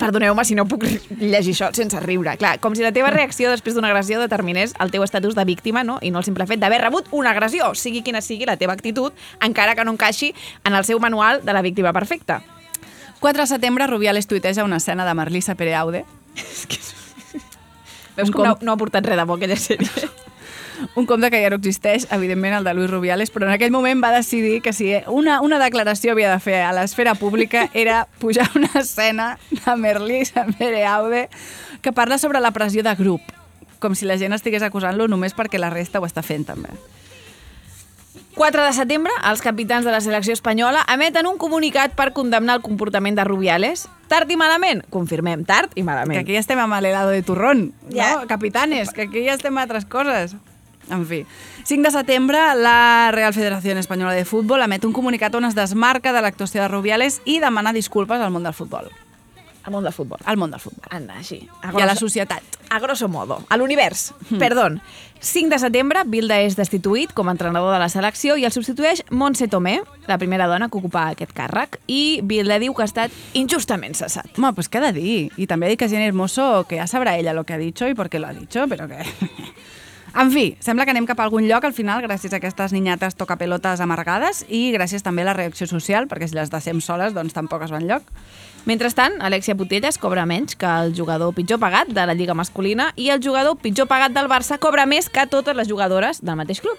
perdoneu-me si no puc llegir això sense riure. Clar, com si la teva reacció després d'una agressió determinés el teu estatus de víctima no? i no el simple fet d'haver rebut una agressió, sigui quina sigui la teva actitud, encara que no encaixi en el seu manual de la víctima perfecta. 4 de setembre, Rubiales tuiteja una escena de Marlisa Pereaude. Veus que no, no ha portat res de bo aquella sèrie. Un compte que ja no existeix, evidentment el de Luis Rubiales, però en aquell moment va decidir que si una, una declaració havia de fer a l'esfera pública era pujar una escena de Merlisa Pereaude que parla sobre la pressió de grup, com si la gent estigués acusant-lo només perquè la resta ho està fent també. 4 de setembre, els capitans de la selecció espanyola emeten un comunicat per condemnar el comportament de Rubiales. Tard i malament? Confirmem, tard i malament. Que aquí ja estem amb l'helado de turrón, Ja. no? Capitanes, que aquí ja estem a altres coses. En fi. 5 de setembre, la Real Federació Espanyola de Futbol emet un comunicat on es desmarca de l'actuació de Rubiales i demana disculpes al món del futbol. Al món del futbol. Al món del futbol. Anda, així. I a la societat. A grosso modo. A l'univers. Mm. Perdó. 5 de setembre, Bilda és destituït com a entrenador de la selecció i el substitueix Montse Tomé, la primera dona que ocupa aquest càrrec, i Bilda diu que ha estat injustament cessat. Home, pues què ha de dir? I també ha dit que Jenny Hermoso, que ja sabrà ella lo que ha dicho i per què lo ha dicho, però que... En fi, sembla que anem cap a algun lloc al final gràcies a aquestes niñates tocapelotes amargades i gràcies també a la reacció social, perquè si les deixem soles, doncs tampoc es van lloc. Mentrestant, Alexia Putelles cobra menys que el jugador pitjor pagat de la Lliga masculina i el jugador pitjor pagat del Barça cobra més que totes les jugadores del mateix club.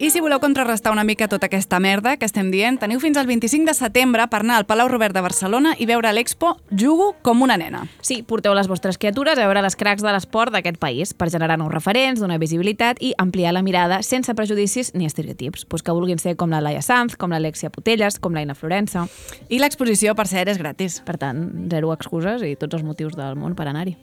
I si voleu contrarrestar una mica tota aquesta merda que estem dient, teniu fins al 25 de setembre per anar al Palau Robert de Barcelona i veure l'Expo Jugo com una nena. Sí, porteu les vostres criatures a veure les cracs de l'esport d'aquest país per generar nous referents, donar visibilitat i ampliar la mirada sense prejudicis ni estereotips, pues que vulguin ser com la Laia Sanz, com l'Alexia Putelles, com l'Aina Florença. I l'exposició, per cert, és gratis. Per tant, zero excuses i tots els motius del món per anar-hi.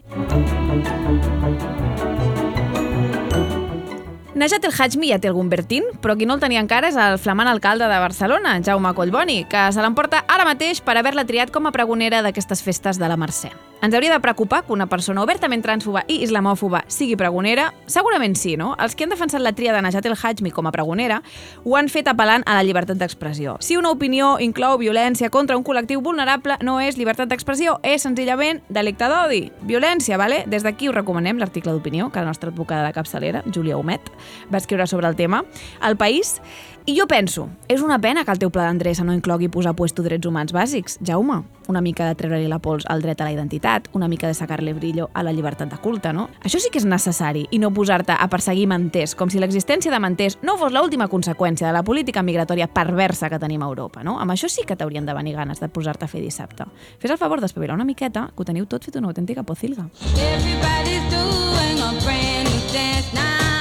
Najat El Hajmi ja té algun Bertín, però qui no el tenia encara és el flamant alcalde de Barcelona, Jaume Collboni, que se l'emporta ara mateix per haver-la triat com a pregonera d'aquestes festes de la Mercè. Ens hauria de preocupar que una persona obertament transfoba i islamòfoba sigui pregonera? Segurament sí, no? Els que han defensat la tria de Najat El Hajmi com a pregonera ho han fet apel·lant a la llibertat d'expressió. Si una opinió inclou violència contra un col·lectiu vulnerable, no és llibertat d'expressió, és senzillament delicte d'odi. Violència, vale? Des d'aquí us recomanem l'article d'opinió que la nostra advocada de capçalera, Júlia Humet, va escriure sobre el tema. El País i jo penso, és una pena que el teu pla d'endreça no inclogui posar puesto drets humans bàsics, Jaume. Una mica de treure-li la pols al dret a la identitat, una mica de sacar-li brillo a la llibertat de culte, no? Això sí que és necessari, i no posar-te a perseguir manters, com si l'existència de manters no fos l'última conseqüència de la política migratòria perversa que tenim a Europa, no? Amb això sí que t'haurien de venir ganes de posar-te a fer dissabte. Fes el favor d'espavilar una miqueta, que ho teniu tot fet una autèntica pocilga. Everybody's doing a brand new dance now.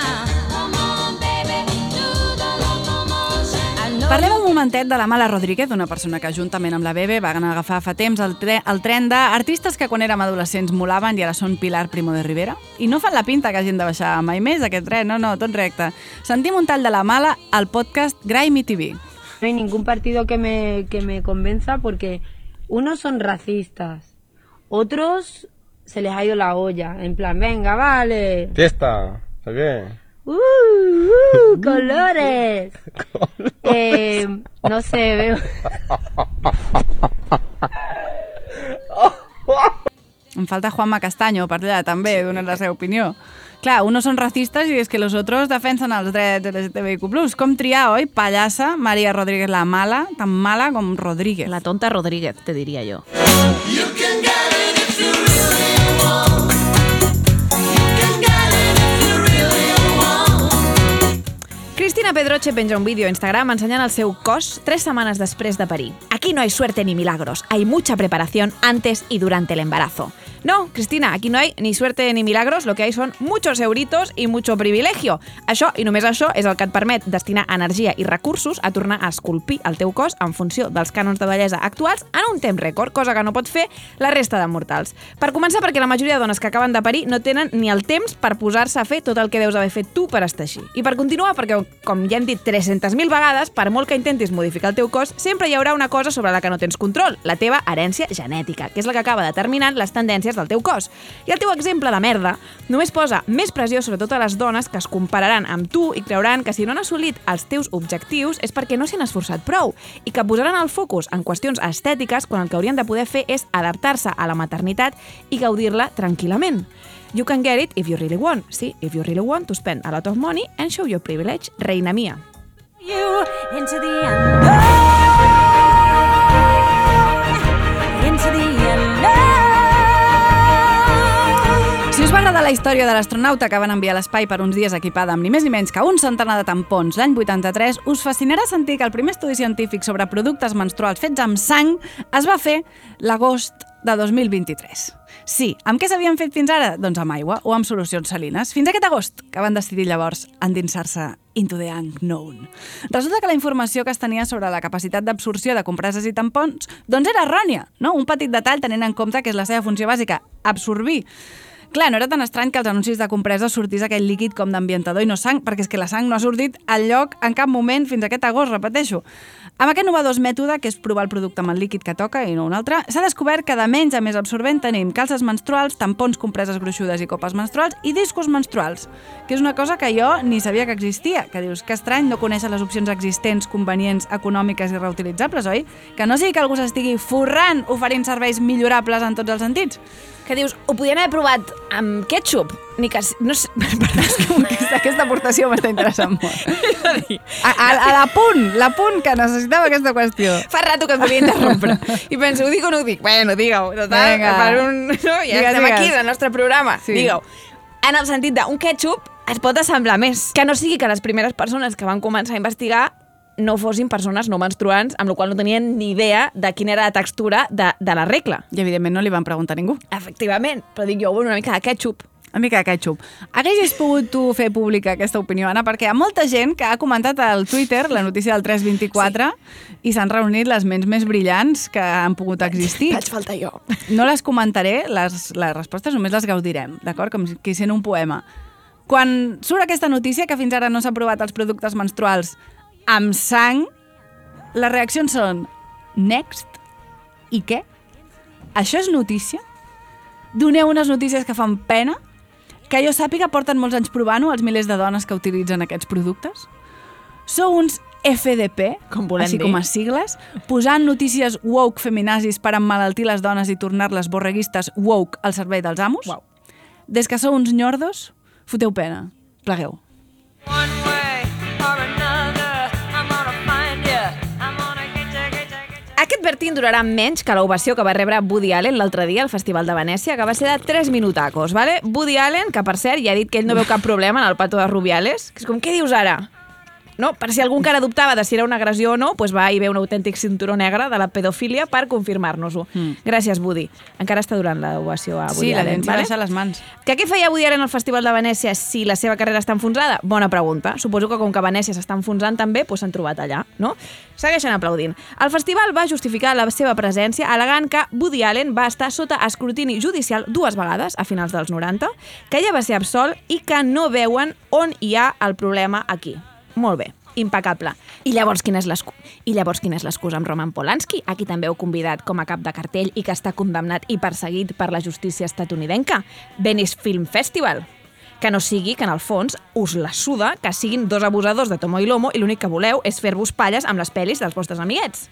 Parlem un momentet de la Mala Rodríguez, una persona que juntament amb la Bebe van agafar fa temps el, tre el tren d'artistes que quan érem adolescents molaven i ara són Pilar Primo de Rivera. I no fan la pinta que hagin de baixar mai més aquest tren, no, no, tot recte. Sentim un tall de la Mala al podcast Grimy TV. No hay ningún partido que me, que me convenza porque unos son racistas, otros se les ha ido la olla, en plan, venga, vale, Fiesta, ¿sabes? ¡Uh, uh, colores. Eh, no sé, veo. Em falta Juanma Castaño per allà també, donant la seva opinió. Clar, unos són racistes i és que los otros defensen els drets LGTBIQ+. Com triar, oi? Pallassa, Maria Rodríguez la mala, tan mala com Rodríguez. La tonta Rodríguez, te diria jo. Cristina Pedroche penja un vídeo a Instagram ensenyant el seu cos tres setmanes després de parir. Aquí no hay suerte ni milagros, hay mucha preparación antes y durante el embarazo. No, Cristina, aquí no hay ni suerte ni milagros, lo que hay son muchos euritos i mucho privilegio. Això, i només això, és el que et permet destinar energia i recursos a tornar a esculpir el teu cos en funció dels cànons de bellesa actuals en un temps rècord, cosa que no pot fer la resta de mortals. Per començar, perquè la majoria de dones que acaben de parir no tenen ni el temps per posar-se a fer tot el que deus haver fet tu per estar així. I per continuar, perquè, com ja hem dit 300.000 vegades, per molt que intentis modificar el teu cos, sempre hi haurà una cosa sobre la que no tens control, la teva herència genètica, que és la que acaba determinant les tendències del teu cos. I el teu exemple de merda només posa més pressió sobre totes les dones que es compararan amb tu i creuran que si no han assolit els teus objectius és perquè no s'hi han esforçat prou i que posaran el focus en qüestions estètiques quan el que haurien de poder fer és adaptar-se a la maternitat i gaudir-la tranquil·lament. You can get it if you really want. Sí, if you really want to spend a lot of money and show your privilege, reina mia. You into the unknown. Agradar la història de l'astronauta que van enviar a l'espai per uns dies equipada amb ni més ni menys que un centenar de tampons l'any 83, us fascinarà sentir que el primer estudi científic sobre productes menstruals fets amb sang es va fer l'agost de 2023. Sí, amb què s'havien fet fins ara? Doncs amb aigua o amb solucions salines. Fins aquest agost, que van decidir llavors endinsar-se into the unknown. Resulta que la informació que es tenia sobre la capacitat d'absorció de compreses i tampons doncs era errònia, no? Un petit detall tenint en compte que és la seva funció bàsica, absorbir. Clar, no era tan estrany que als anuncis de compreses sortís aquell líquid com d'ambientador i no sang, perquè és que la sang no ha sortit al lloc en cap moment fins aquest agost, repeteixo. Amb aquest novedós mètode, que és provar el producte amb el líquid que toca i no un altre, s'ha descobert que de menys a més absorbent tenim calces menstruals, tampons, compreses gruixudes i copes menstruals i discos menstruals, que és una cosa que jo ni sabia que existia, que dius que estrany no conèixer les opcions existents, convenients, econòmiques i reutilitzables, oi? Que no sigui que algú s'estigui forrant oferint serveis millorables en tots els sentits. Que dius, ho podien haver provat amb ketchup, ni que... No sé, perdó, és que Aquesta, aquesta aportació m'està interessant molt. A, a, a la punt, la punt que necessitava aquesta qüestió. Fa rato que em volia interrompre. I penso, ho dic o no ho dic? Bueno, digue-ho. Total, Vinga. per un... No, ja Digues, estem digues. aquí, del nostre programa. Sí. Digue-ho. En el sentit d'un ketchup es pot assemblar més. Que no sigui que les primeres persones que van començar a investigar no fossin persones no menstruants, amb la qual no tenien ni idea de quina era la textura de, de la regla. I evidentment no li van preguntar a ningú. Efectivament, però dic jo, bueno, una mica de ketchup. Una mica de ketchup. Haguessis pogut tu fer pública aquesta opinió, Anna? Perquè hi ha molta gent que ha comentat al Twitter la notícia del 324 sí. i s'han reunit les ments més brillants que han pogut existir. Vaig faltar jo. No les comentaré, les, les respostes només les gaudirem, d'acord? Com si sent un poema. Quan surt aquesta notícia que fins ara no s'ha provat els productes menstruals amb sang, les reaccions són next i què? Això és notícia? Doneu unes notícies que fan pena? Que jo sàpiga porten molts anys provant-ho els milers de dones que utilitzen aquests productes? Sou uns FDP, Com volem així dir. com a sigles, posant notícies woke feminazis per emmalaltir les dones i tornar-les borreguistes woke al servei dels amos? Uau. Des que sou uns nyordos, foteu pena. Plegueu. One way or another, Bertín durarà menys que l'ovació que va rebre Woody Allen l'altre dia al Festival de Venècia, que va ser de 3 minutacos, vale? Woody Allen, que per cert ja ha dit que ell no veu cap problema en el pato de Rubiales, que és com, què dius ara? No? Per si algú encara dubtava de si era una agressió o no, doncs va haver un autèntic cinturó negre de la pedofília per confirmar-nos-ho. Mm. Gràcies, Woody. Encara està durant l'ovació a Woody Sí, la Allen. gent s'hi baixa les mans. Que què feia Woody Allen al Festival de Venècia si la seva carrera està enfonsada? Bona pregunta. Suposo que com que Venècia s'està enfonsant també, doncs s'han trobat allà, no? Segueixen aplaudint. El festival va justificar la seva presència alegant que Woody Allen va estar sota escrutini judicial dues vegades a finals dels 90, que ella va ser absolt i que no veuen on hi ha el problema aquí. Molt bé impecable. I llavors quina és I llavors quina és l'excusa amb Roman Polanski, a qui també heu convidat com a cap de cartell i que està condemnat i perseguit per la justícia estatunidenca? Venice Film Festival. Que no sigui que, en el fons, us la suda que siguin dos abusadors de Tomo i Lomo i l'únic que voleu és fer-vos palles amb les pel·lis dels vostres amiguets.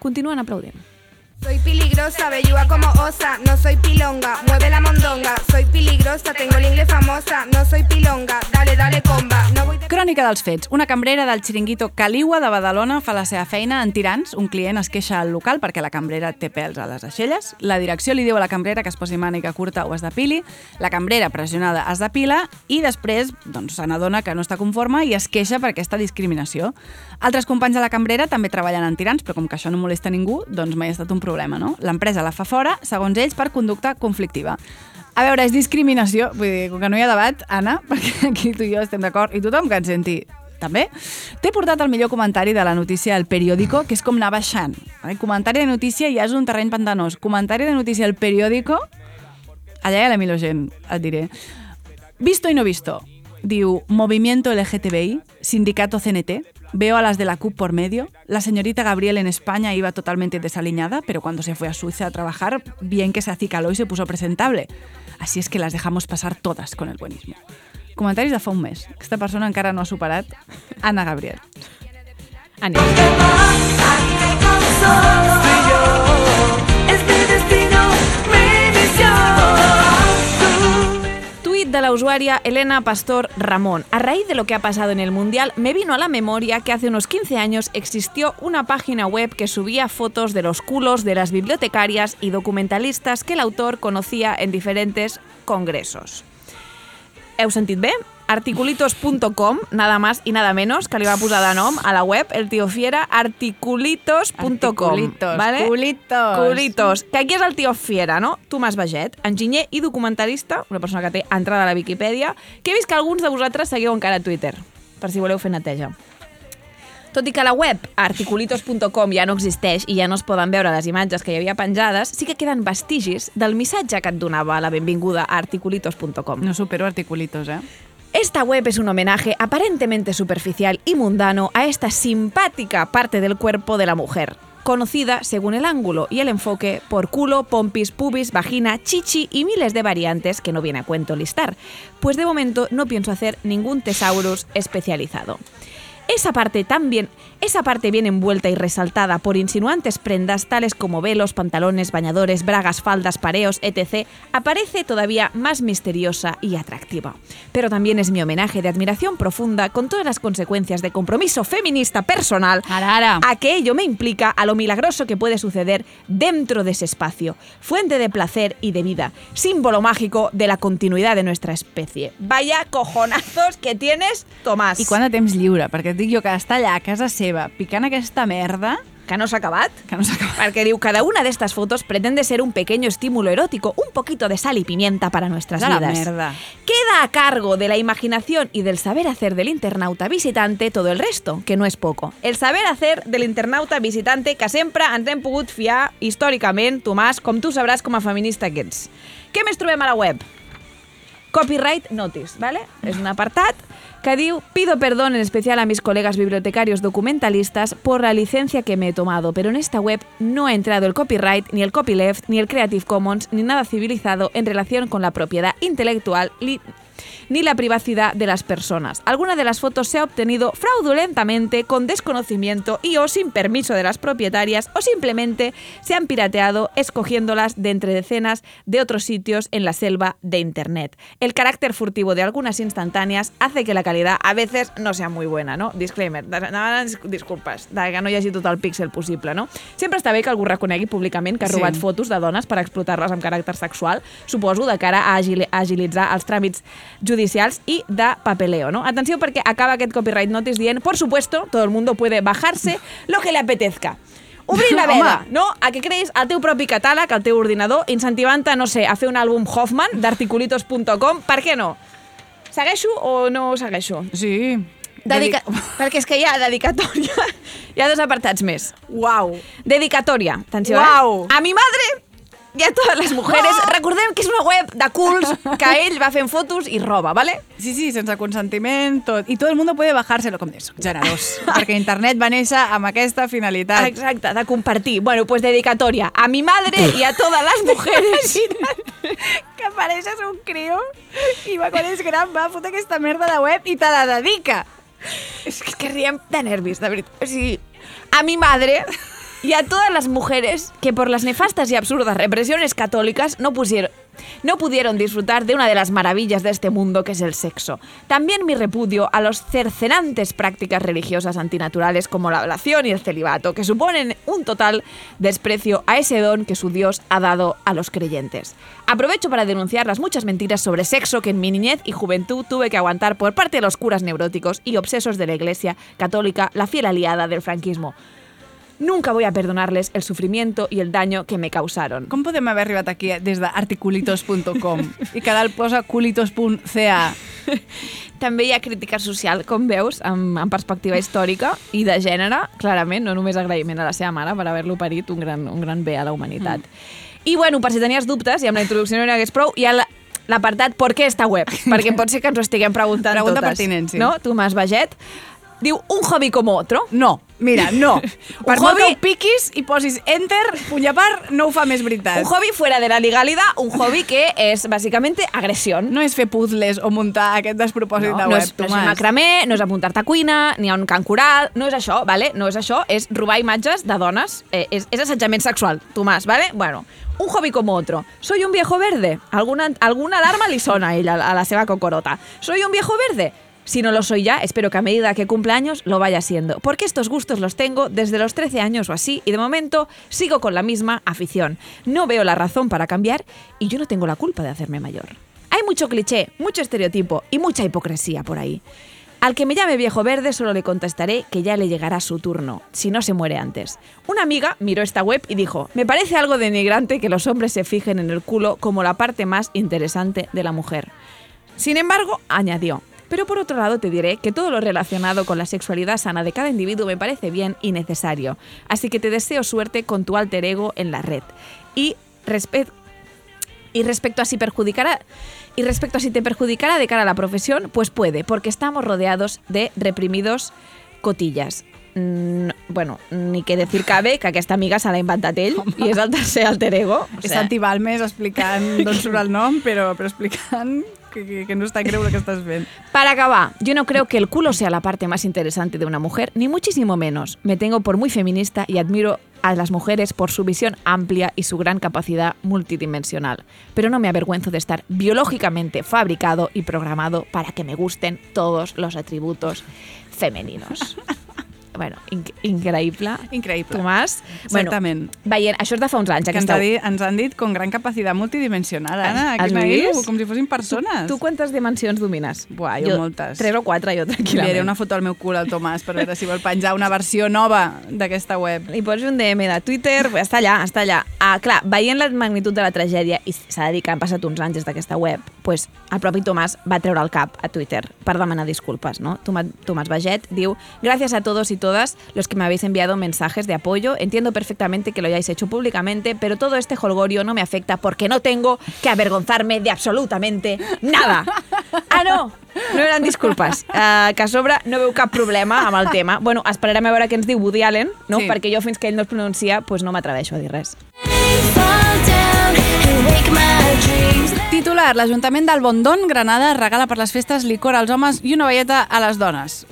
Continuen aplaudint. Soy peligrosa, belluga como osa, no soy pilonga, mueve la mondonga. Soy peligrosa, tengo la inglés famosa, no soy pilonga, dale, dale comba. No voy de... Crònica dels fets. Una cambrera del xiringuito Caliua de Badalona fa la seva feina en tirants. Un client es queixa al local perquè la cambrera té pèls a les aixelles. La direcció li diu a la cambrera que es posi màniga curta o es depili. La cambrera, pressionada, es depila i després doncs, se n'adona que no està conforme i es queixa per aquesta discriminació. Altres companys de la cambrera també treballen en tirants, però com que això no molesta ningú, doncs mai ha estat un problema, no? L'empresa la fa fora, segons ells, per conducta conflictiva. A veure, és discriminació, vull dir, com que no hi ha debat, Anna, perquè aquí tu i jo estem d'acord, i tothom que ens senti també, t'he portat el millor comentari de la notícia al periòdico, que és com anar baixant. El comentari de notícia ja és un terreny pantanós. Comentari de notícia al periòdico, allà hi ha la millor gent, et diré. Visto y no visto. Diu, Movimiento LGTBI, Sindicato CNT, veo a las de la CUP por medio. La señorita Gabriel en España iba totalmente desaliñada, pero cuando se fue a Suiza a trabajar, bien que se acicaló y se puso presentable. Así es que las dejamos pasar todas con el buenismo. Comentaris de fa un mes. Aquesta persona encara no ha superat Anna Gabriel. Anem. Es mi destino, mi misión. De la usuaria Elena Pastor Ramón. A raíz de lo que ha pasado en el Mundial, me vino a la memoria que hace unos 15 años existió una página web que subía fotos de los culos de las bibliotecarias y documentalistas que el autor conocía en diferentes congresos. Heu? articulitos.com, nada más y nada menos, que li va posar de nom a la web, el tio Fiera, articulitos.com. Articulitos, vale? culitos. Culitos. Que aquí és el tio Fiera, no? Tomàs Baget, enginyer i documentalista, una persona que té entrada a la Viquipèdia, que he vist que alguns de vosaltres seguiu encara a Twitter, per si voleu fer neteja. Tot i que la web articulitos.com ja no existeix i ja no es poden veure les imatges que hi havia penjades, sí que queden vestigis del missatge que et donava la benvinguda a articulitos.com. No supero articulitos, eh? Esta web es un homenaje aparentemente superficial y mundano a esta simpática parte del cuerpo de la mujer, conocida según el ángulo y el enfoque por culo, pompis, pubis, vagina, chichi y miles de variantes que no viene a cuento listar, pues de momento no pienso hacer ningún tesaurus especializado. Esa parte también, esa parte bien envuelta y resaltada por insinuantes prendas tales como velos, pantalones, bañadores, bragas, faldas, pareos, etc., aparece todavía más misteriosa y atractiva. Pero también es mi homenaje de admiración profunda con todas las consecuencias de compromiso feminista personal a que ello me implica a lo milagroso que puede suceder dentro de ese espacio, fuente de placer y de vida, símbolo mágico de la continuidad de nuestra especie. Vaya cojonazos que tienes, Tomàs. I quant de temps lliure? Perquè et dic jo que està allà a casa seva picant aquesta merda... Que no s'ha acabat. Que no s'ha acabat. Porque diu, cada una de estas fotos pretende ser un pequeño estímulo erótico, un poquito de sal y pimienta para nuestras la vidas. Queda a cargo de la imaginación y del saber hacer del internauta visitante todo el resto, que no és poco. El saber hacer del internauta visitante que sempre ens hem pogut fiar històricament, Tomàs, com tu sabràs com a feminista que ets. Què més trobem a la web? Copyright Notice, ¿vale? Es un apartat que Pido perdón en especial a mis colegas bibliotecarios documentalistas por la licencia que me he tomado, pero en esta web no ha entrado el copyright, ni el copyleft, ni el Creative Commons, ni nada civilizado en relación con la propiedad intelectual ni la privacidad de las personas. Alguna de las fotos se ha obtenido fraudulentamente, con desconocimiento y o sin permiso de las propietarias, o simplemente se han pirateado escogiéndolas de entre decenas de otros sitios en la selva de Internet. El carácter furtivo de algunas instantáneas hace que la calidad a veces no sea muy buena, no? Disclaimer, disculpes, de que no hi hagi tot el píxel possible, no? Sempre està bé que algú reconegui públicament que ha Sí. robat fotos de dones per explotar-les amb caràcter sexual, suposo de cara a agilitzar els tràmits judicials i de papeleo, no? Atenció perquè acaba aquest copyright notice dient, por supuesto, todo el mundo puede bajarse lo que le apetezca. Obrir la veda, Home. no? A que creïs el teu propi catàleg, el teu ordinador, incentivant-te, no sé, a fer un àlbum Hoffman d'articulitos.com, per què no? Segueixo o no segueixo? Sí. Dedica... Perquè és que hi ha dedicatòria. Hi ha dos apartats més. Uau. Dedicatòria. Atenció, Uau. eh? A mi madre i a totes les mujeres. Recordem que és una web de culs que ell va fent fotos i roba, ¿vale? Sí, sí, sense consentiment, tot. I tot el mundo puede bajárselo, com de generós. perquè internet va néixer amb aquesta finalitat. Exacte, de compartir. Bueno, pues dedicatòria a mi madre y a todas las mujeres. que apareixes un crio i va, quan és gran va fotre aquesta merda de web i te la dedica. És que, que riem de nervis, de veritat. O sigui, a mi madre y a todas las mujeres que por las nefastas y absurdas represiones católicas no pusieron no pudieron disfrutar de una de las maravillas de este mundo que es el sexo. También mi repudio a los cercenantes prácticas religiosas antinaturales como la ablación y el celibato, que suponen un total desprecio a ese don que su Dios ha dado a los creyentes. Aprovecho para denunciar las muchas mentiras sobre sexo que en mi niñez y juventud tuve que aguantar por parte de los curas neuróticos y obsesos de la Iglesia católica, la fiel aliada del franquismo. Nunca voy a perdonarles el sufrimiento y el daño que me causaron. Com podem haver arribat aquí des d'articulitos.com i que dalt posa culitos.ca? També hi ha crítica social, com veus, amb, amb perspectiva històrica i de gènere, clarament, no només agraïment a la seva mare per haver-lo parit un gran, un gran bé a la humanitat. Mm. I bueno, per si tenies dubtes, i amb la introducció no n'hi hagués prou, hi ha la- l'apartat ¿Por què esta web? Perquè pot ser que ens ho estiguem preguntant Pregunta totes. pertinent, sí. No? Tomàs Baget diu un hobby como otro. No, mira, no. Per un que hobby ho piquis i posis enter, puny a part, no ho fa més veritat. Un hobby fuera de la legalidad, un hobby que es básicamente agresión. No és fer puzzles o muntar aquest despropòsit No, de no web, és, no és macramé, no és apuntar-te a cuina, ni a un can coral, no és això, vale? no és això, és robar imatges de dones, eh, és, és assetjament sexual, Tomàs, vale? Bueno, un hobby como otro. Soy un viejo verde. Alguna, alguna alarma li sona a ella, a la seva cocorota. Soy un viejo verde. Si no lo soy ya, espero que a medida que cumpla años lo vaya siendo, porque estos gustos los tengo desde los 13 años o así y de momento sigo con la misma afición. No veo la razón para cambiar y yo no tengo la culpa de hacerme mayor. Hay mucho cliché, mucho estereotipo y mucha hipocresía por ahí. Al que me llame viejo verde solo le contestaré que ya le llegará su turno, si no se muere antes. Una amiga miró esta web y dijo, me parece algo denigrante que los hombres se fijen en el culo como la parte más interesante de la mujer. Sin embargo, añadió, pero por otro lado te diré que todo lo relacionado con la sexualidad sana de cada individuo me parece bien y necesario. Así que te deseo suerte con tu alter ego en la red. Y respecto y respecto a si perjudicará y respecto a si te perjudicará de cara a la profesión, pues puede, porque estamos rodeados de reprimidos cotillas. Mm, bueno, ni que decir cabe que aquesta amiga se l'ha inventat ell i és el tercer alter ego. O És Santi Balmes explicant d'on surt el nom, però, però explicant que, que, que no està que estàs fent. Para acabar, yo no creo que el culo sea la parte más interesante de una mujer, ni muchísimo menos. Me tengo por muy feminista y admiro a las mujeres por su visión amplia y su gran capacidad multidimensional. Pero no me avergüenzo de estar biológicamente fabricado y programado para que me gusten todos los atributos femeninos. bueno, inc increïble. Increïble. Tomàs. Certament. Bueno, veient, això és de fa uns anys. Que ens, ha dit, ens han dit con gran capacitat multidimensional, Anna. Has vist? com si fossin persones. Tu quantes dimensions domines? Buah, jo, moltes. Tres o quatre, jo tranquil·lament. Enviaré una foto al meu cul al Tomàs per veure si vol penjar una versió nova d'aquesta web. Li pots un DM de Twitter, està allà, està allà. Ah, clar, veient la magnitud de la tragèdia, i s'ha de dir que han passat uns anys des d'aquesta web, pues, el propi Tomàs va treure el cap a Twitter per demanar disculpes, ¿no? Tomàs, Tomàs Baget diu Gracias a todos y todas los que me habéis enviado mensajes de apoyo. Entiendo perfectamente que lo hayáis hecho públicamente, pero todo este holgorio no me afecta porque no tengo que avergonzarme de absolutamente nada. Ah, no! No eren disculpes. Uh, que a sobre no veu cap problema amb el tema. Bueno, esperarem a veure què ens diu Woody Allen, no? Sí. perquè jo fins que ell no es pronuncia pues no m'atreveixo a dir res. Titular, l'Ajuntament del Bondón, Granada, regala per les festes licor als homes i una velleta a les dones.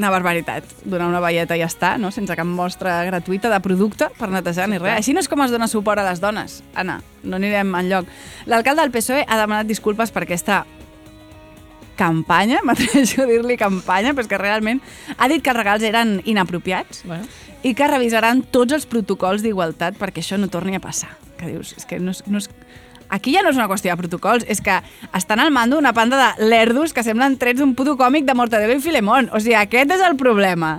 Una barbaritat. Donar una velleta i ja està, no? sense cap mostra gratuïta de producte per netejar ni res. Així no és com es dona suport a les dones. Anna, no anirem enlloc. L'alcalde del PSOE ha demanat disculpes per aquesta campanya, m'atreveixo a dir-li campanya, però és que realment ha dit que els regals eren inapropiats bueno. i que revisaran tots els protocols d'igualtat perquè això no torni a passar. Que dius, és que no és, no és... Aquí ja no és una qüestió de protocols, és que estan al mando una panda de lerdos que semblen trets d'un puto còmic de Mortadelo i Filemón. O sigui, aquest és el problema.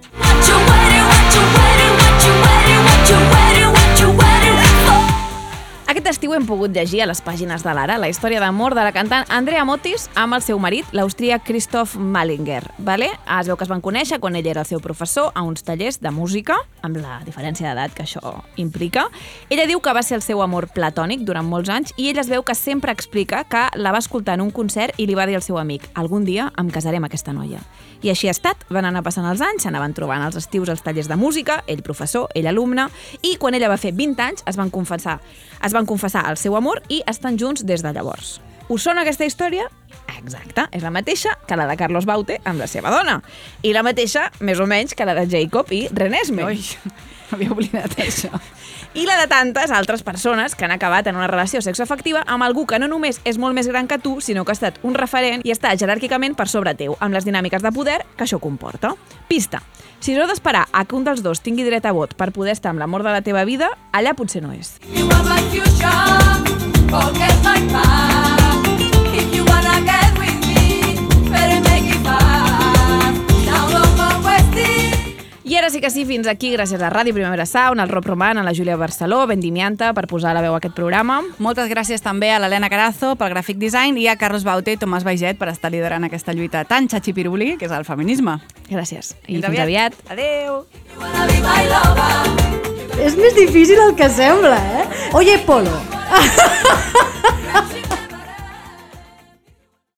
Aquest estiu hem pogut llegir a les pàgines de l'Ara la història d'amor de la cantant Andrea Motis amb el seu marit, l'austríac Christoph Malinger. Vale? Es veu que es van conèixer quan ell era el seu professor a uns tallers de música, amb la diferència d'edat que això implica. Ella diu que va ser el seu amor platònic durant molts anys i ell es veu que sempre explica que la va escoltar en un concert i li va dir al seu amic algun dia em casaré amb aquesta noia. I així ha estat, van anar passant els anys, s'anaven trobant als estius als tallers de música, ell professor, ell alumne, i quan ella va fer 20 anys es van confessar, es van confessar el seu amor i estan junts des de llavors. Us sona aquesta història? Exacte, és la mateixa que la de Carlos Baute amb la seva dona. I la mateixa, més o menys, que la de Jacob i Renesme. Ui. M'havia oblidat això. I la de tantes altres persones que han acabat en una relació sexoafectiva amb algú que no només és molt més gran que tu, sinó que ha estat un referent i està jeràrquicament per sobre teu, amb les dinàmiques de poder que això comporta. Pista. Si no d'esperar a que un dels dos tingui dret a vot per poder estar amb l'amor de la teva vida, allà potser no és. You my future, forget I ara sí que sí, fins aquí, gràcies a Ràdio Primavera Sound, al Rob Roman, a la Júlia Barceló, Vendimianta, per posar la veu a aquest programa. Moltes gràcies també a l'Helena Carazo pel gràfic design i a Carlos Baute i Tomàs Baiget per estar liderant aquesta lluita tan xatxipiruli que és el feminisme. Gràcies. I fins aviat. Adeu. És més difícil el que sembla, eh? Oye, Polo.